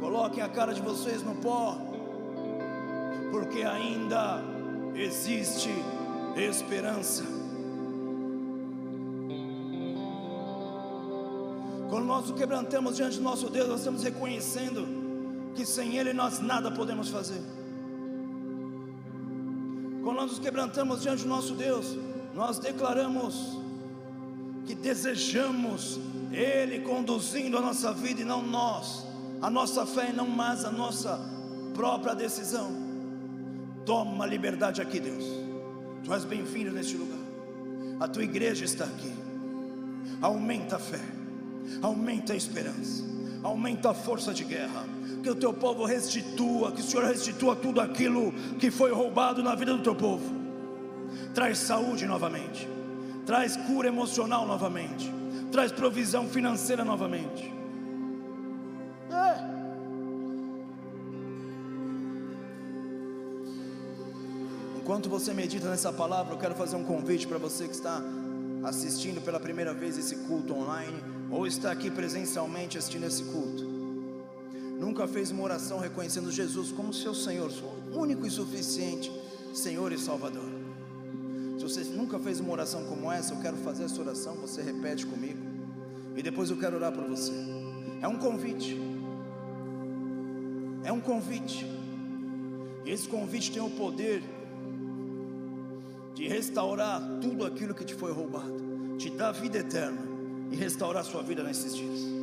Speaker 1: Coloquem a cara de vocês no pó, porque ainda existe esperança. Quando nós o quebrantamos diante do nosso Deus, nós estamos reconhecendo que sem Ele nós nada podemos fazer. Quando nós nos quebrantamos diante do nosso Deus, nós declaramos que desejamos Ele conduzindo a nossa vida e não nós a nossa fé e não mais a nossa própria decisão. Toma liberdade aqui, Deus. Tu és bem-vindo neste lugar. A tua igreja está aqui. Aumenta a fé, aumenta a esperança, aumenta a força de guerra. Que o teu povo restitua, que o Senhor restitua tudo aquilo que foi roubado na vida do teu povo. Traz saúde novamente, traz cura emocional novamente, traz provisão financeira novamente. Enquanto você medita nessa palavra, eu quero fazer um convite para você que está assistindo pela primeira vez esse culto online ou está aqui presencialmente assistindo esse culto. Nunca fez uma oração reconhecendo Jesus como seu Senhor, seu único e suficiente Senhor e Salvador. Se você nunca fez uma oração como essa, eu quero fazer essa oração, você repete comigo. E depois eu quero orar por você. É um convite. É um convite. E esse convite tem o poder de restaurar tudo aquilo que te foi roubado, te dar vida eterna e restaurar sua vida nesses dias.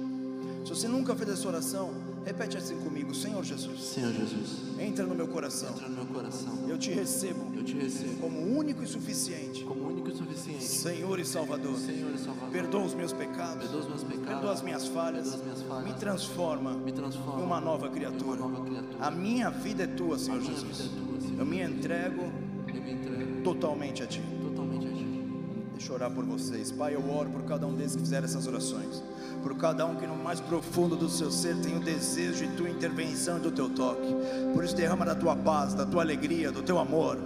Speaker 1: Se você nunca fez essa oração, repete assim comigo: Senhor Jesus.
Speaker 2: Senhor Jesus.
Speaker 1: Entra no meu coração.
Speaker 2: Entra no meu coração.
Speaker 1: Eu te recebo.
Speaker 2: Eu te recebo
Speaker 1: como único e suficiente.
Speaker 2: Como único e suficiente.
Speaker 1: Senhor e Salvador.
Speaker 2: Senhor e Salvador.
Speaker 1: Perdoa os meus pecados.
Speaker 2: Perdoa os meus pecados.
Speaker 1: Perdoa as minhas falhas.
Speaker 2: Perdoa as minhas falhas.
Speaker 1: Me transforma.
Speaker 2: Me transforma.
Speaker 1: Em uma nova criatura.
Speaker 2: Uma nova criatura.
Speaker 1: A minha vida é tua, Senhor Jesus.
Speaker 2: É tua, Senhor.
Speaker 1: Eu me entrego.
Speaker 2: Eu me entrego.
Speaker 1: Totalmente a ti. Deixa eu orar por vocês. Pai, eu oro por cada um desses que fizeram essas orações. Por cada um que no mais profundo do seu ser tem o desejo de tua intervenção e do teu toque. Por isso derrama da tua paz, da tua alegria, do teu amor.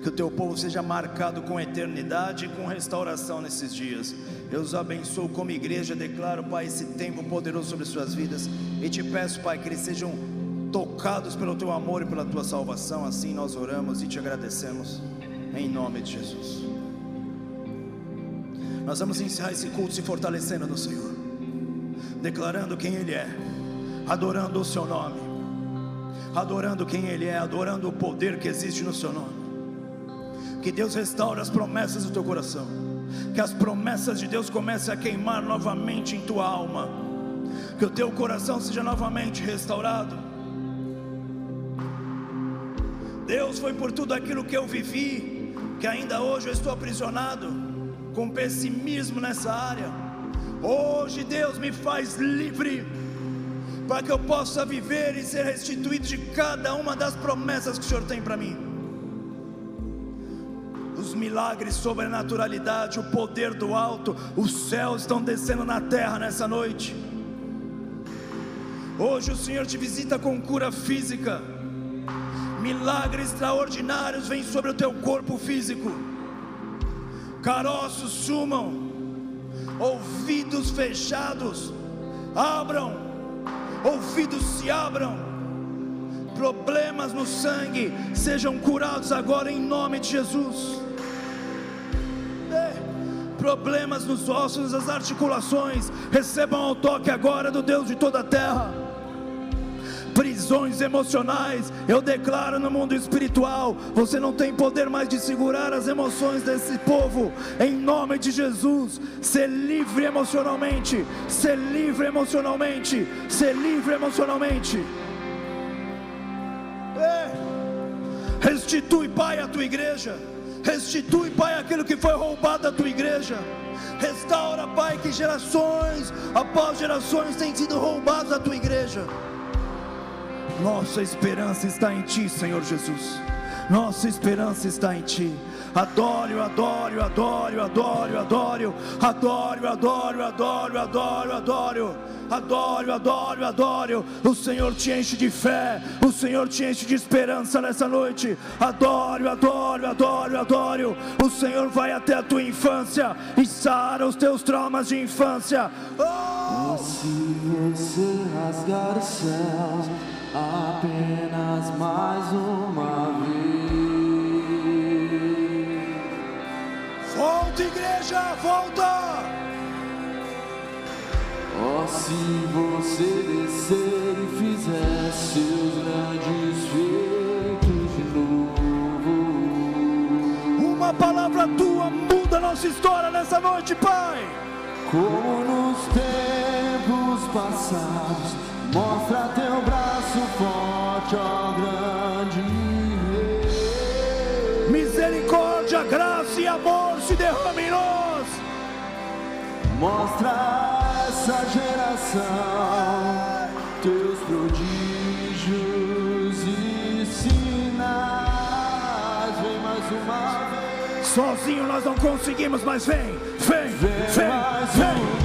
Speaker 1: Que o teu povo seja marcado com eternidade e com restauração nesses dias. Eu os abençoo como igreja, declaro, Pai, esse tempo poderoso sobre suas vidas. E te peço, Pai, que eles sejam tocados pelo teu amor e pela tua salvação. Assim nós oramos e te agradecemos. Em nome de Jesus. Nós vamos encerrar esse culto se fortalecendo no Senhor, declarando quem Ele é, adorando o Seu nome, adorando quem Ele é, adorando o poder que existe no Seu nome. Que Deus restaure as promessas do teu coração, que as promessas de Deus comecem a queimar novamente em tua alma, que o teu coração seja novamente restaurado. Deus foi por tudo aquilo que eu vivi, que ainda hoje eu estou aprisionado com pessimismo nessa área. Hoje Deus me faz livre para que eu possa viver e ser restituído de cada uma das promessas que o Senhor tem para mim. Os milagres, sobrenaturalidade, o poder do alto, os céus estão descendo na terra nessa noite. Hoje o Senhor te visita com cura física. Milagres extraordinários vêm sobre o teu corpo físico caroços sumam, ouvidos fechados abram, ouvidos se abram, problemas no sangue sejam curados agora em nome de Jesus. Problemas nos ossos, nas articulações, recebam o toque agora do Deus de toda a terra prisões emocionais. Eu declaro no mundo espiritual: você não tem poder mais de segurar as emoções desse povo. Em nome de Jesus, ser livre emocionalmente, ser livre emocionalmente, ser livre emocionalmente. É. Restitui, Pai, a tua igreja. Restitui, Pai, aquilo que foi roubado da tua igreja. Restaura, Pai, que gerações após gerações têm sido roubadas da tua igreja. Nossa esperança está em Ti, Senhor Jesus. Nossa esperança está em Ti. Adoro, adoro, adoro, adoro, adoro, adoro, adoro, adoro, adoro, adoro, adoro, adoro, adoro. O Senhor te enche de fé, o Senhor te enche de esperança nessa noite. Adoro, adoro, adoro, adoro. O Senhor vai até a tua infância e sara os teus traumas de infância. Oh!
Speaker 2: Se você rasgar o céu apenas mais uma vez.
Speaker 1: Volta, igreja, volta!
Speaker 2: Oh, se você descer e fizer seus grandes feitos de novo.
Speaker 1: Uma palavra tua muda nossa história nessa noite, Pai.
Speaker 2: Como nos tempos passados, mostra teu braço
Speaker 1: Misericórdia, graça e amor se derrama em nós.
Speaker 2: Mostra essa geração teus prodígios e sinais. Vem mais uma vez.
Speaker 1: Sozinho nós não conseguimos, mas vem, vem, vem, vem, vem.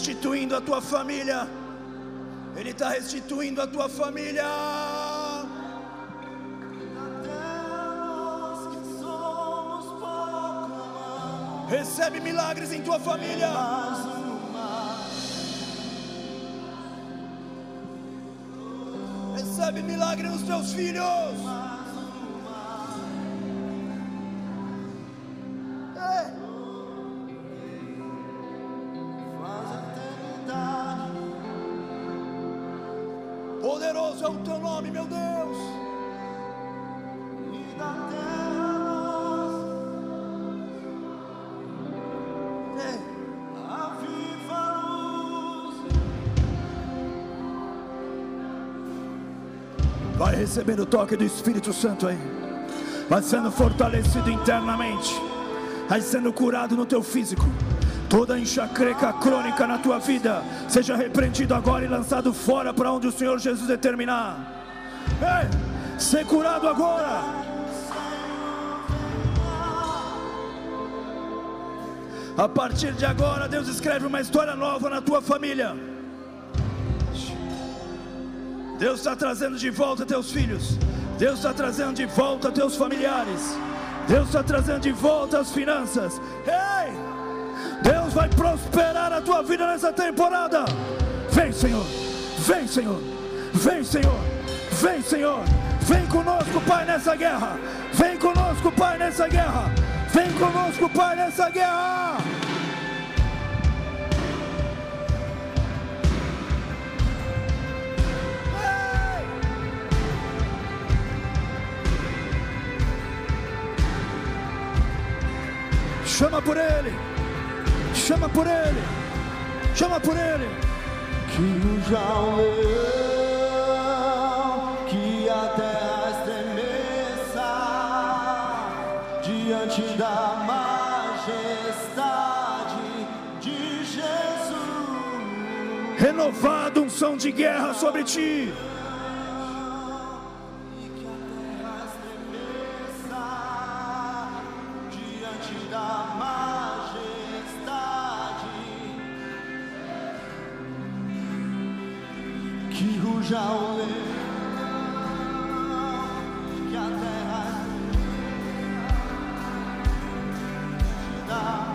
Speaker 1: Restituindo a tua família. Ele está restituindo a tua família. Recebe milagres em tua família. recebe milagre nos teus filhos. Recebendo o toque do Espírito Santo aí. Vai sendo fortalecido internamente. Vai sendo curado no teu físico. Toda enxacreca crônica na tua vida seja repreendido agora e lançado fora para onde o Senhor Jesus determinar. Ei, ser curado agora. A partir de agora, Deus escreve uma história nova na tua família. Deus está trazendo de volta teus filhos. Deus está trazendo de volta teus familiares. Deus está trazendo de volta as finanças. Ei! Deus vai prosperar a tua vida nessa temporada. Vem, Senhor. Vem, Senhor. Vem, Senhor. Vem, Senhor. Vem conosco, Pai, nessa guerra. Vem conosco, Pai, nessa guerra. Vem conosco, Pai, nessa guerra. Chama por ele. Chama por ele. Chama por ele.
Speaker 2: Que o estremeça diante da majestade de Jesus.
Speaker 1: Renovado um som de guerra sobre ti.
Speaker 2: Ruja o leão, que a terra diante da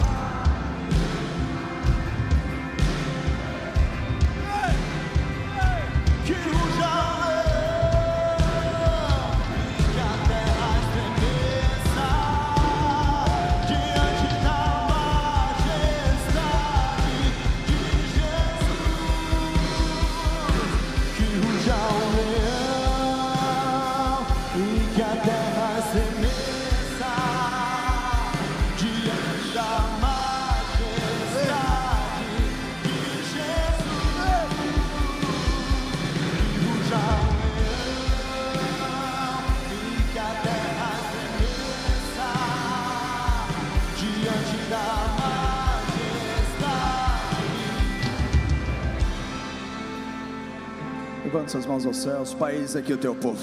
Speaker 1: Levante suas mãos aos céus, Pai, eis aqui o teu povo.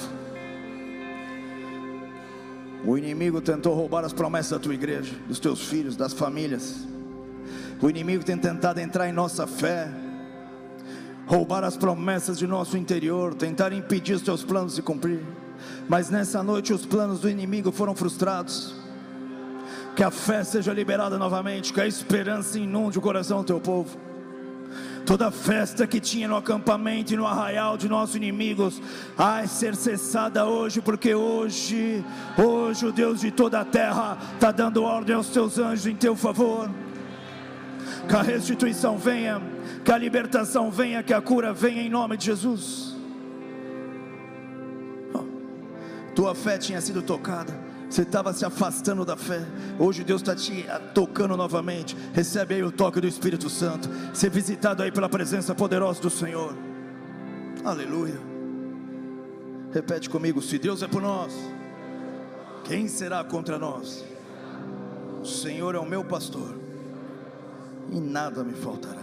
Speaker 1: O inimigo tentou roubar as promessas da tua igreja, dos teus filhos, das famílias. O inimigo tem tentado entrar em nossa fé, roubar as promessas de nosso interior, tentar impedir os teus planos de cumprir. Mas nessa noite os planos do inimigo foram frustrados. Que a fé seja liberada novamente, que a esperança inunde o coração do teu povo. Toda festa que tinha no acampamento e no arraial de nossos inimigos, ai ser cessada hoje, porque hoje, hoje o Deus de toda a terra está dando ordem aos teus anjos em teu favor. Que a restituição venha, que a libertação venha, que a cura venha em nome de Jesus. Tua fé tinha sido tocada, você estava se afastando da fé. Hoje Deus está te tocando novamente. Recebe aí o toque do Espírito Santo. Ser visitado aí pela presença poderosa do Senhor. Aleluia. Repete comigo: se Deus é por nós, quem será contra nós? O Senhor é o meu pastor, e nada me faltará.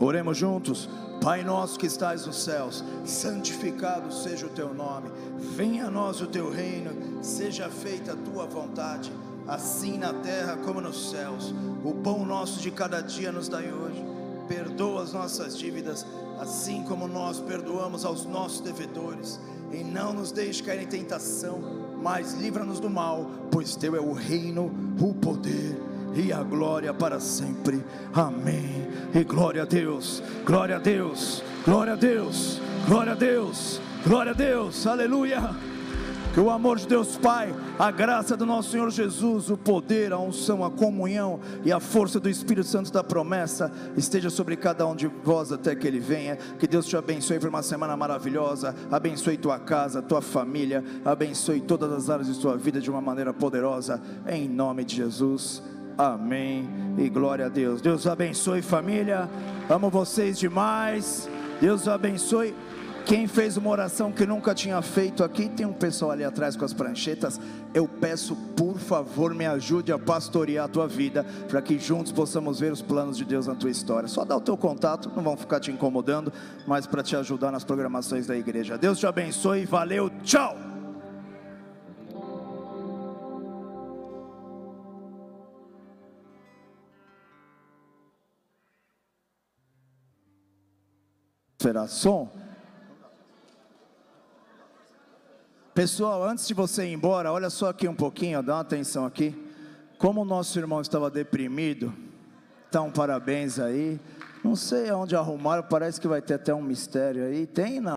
Speaker 1: Oremos juntos. Pai nosso que estás nos céus, santificado seja o teu nome. Venha a nós o teu reino, seja feita a tua vontade, assim na terra como nos céus. O pão nosso de cada dia nos dai hoje. Perdoa as nossas dívidas, assim como nós perdoamos aos nossos devedores. E não nos deixe cair em tentação, mas livra-nos do mal, pois teu é o reino, o poder e a glória para sempre. Amém. E glória a Deus, glória a Deus, glória a Deus, glória a Deus, Glória a Deus, aleluia. Que o amor de Deus Pai, a graça do nosso Senhor Jesus, o poder, a unção, a comunhão e a força do Espírito Santo da promessa esteja sobre cada um de vós até que Ele venha. Que Deus te abençoe por uma semana maravilhosa. Abençoe tua casa, tua família. Abençoe todas as áreas de sua vida de uma maneira poderosa. Em nome de Jesus. Amém. E glória a Deus. Deus abençoe família. Amo vocês demais. Deus abençoe. Quem fez uma oração que nunca tinha feito aqui, tem um pessoal ali atrás com as pranchetas. Eu peço, por favor, me ajude a pastorear a tua vida, para que juntos possamos ver os planos de Deus na tua história. Só dá o teu contato, não vão ficar te incomodando, mas para te ajudar nas programações da igreja. Deus te abençoe, valeu, tchau! Será som? Pessoal, antes de você ir embora, olha só aqui um pouquinho, dá uma atenção aqui. Como o nosso irmão estava deprimido, então parabéns aí. Não sei aonde arrumaram, parece que vai ter até um mistério aí. Tem não?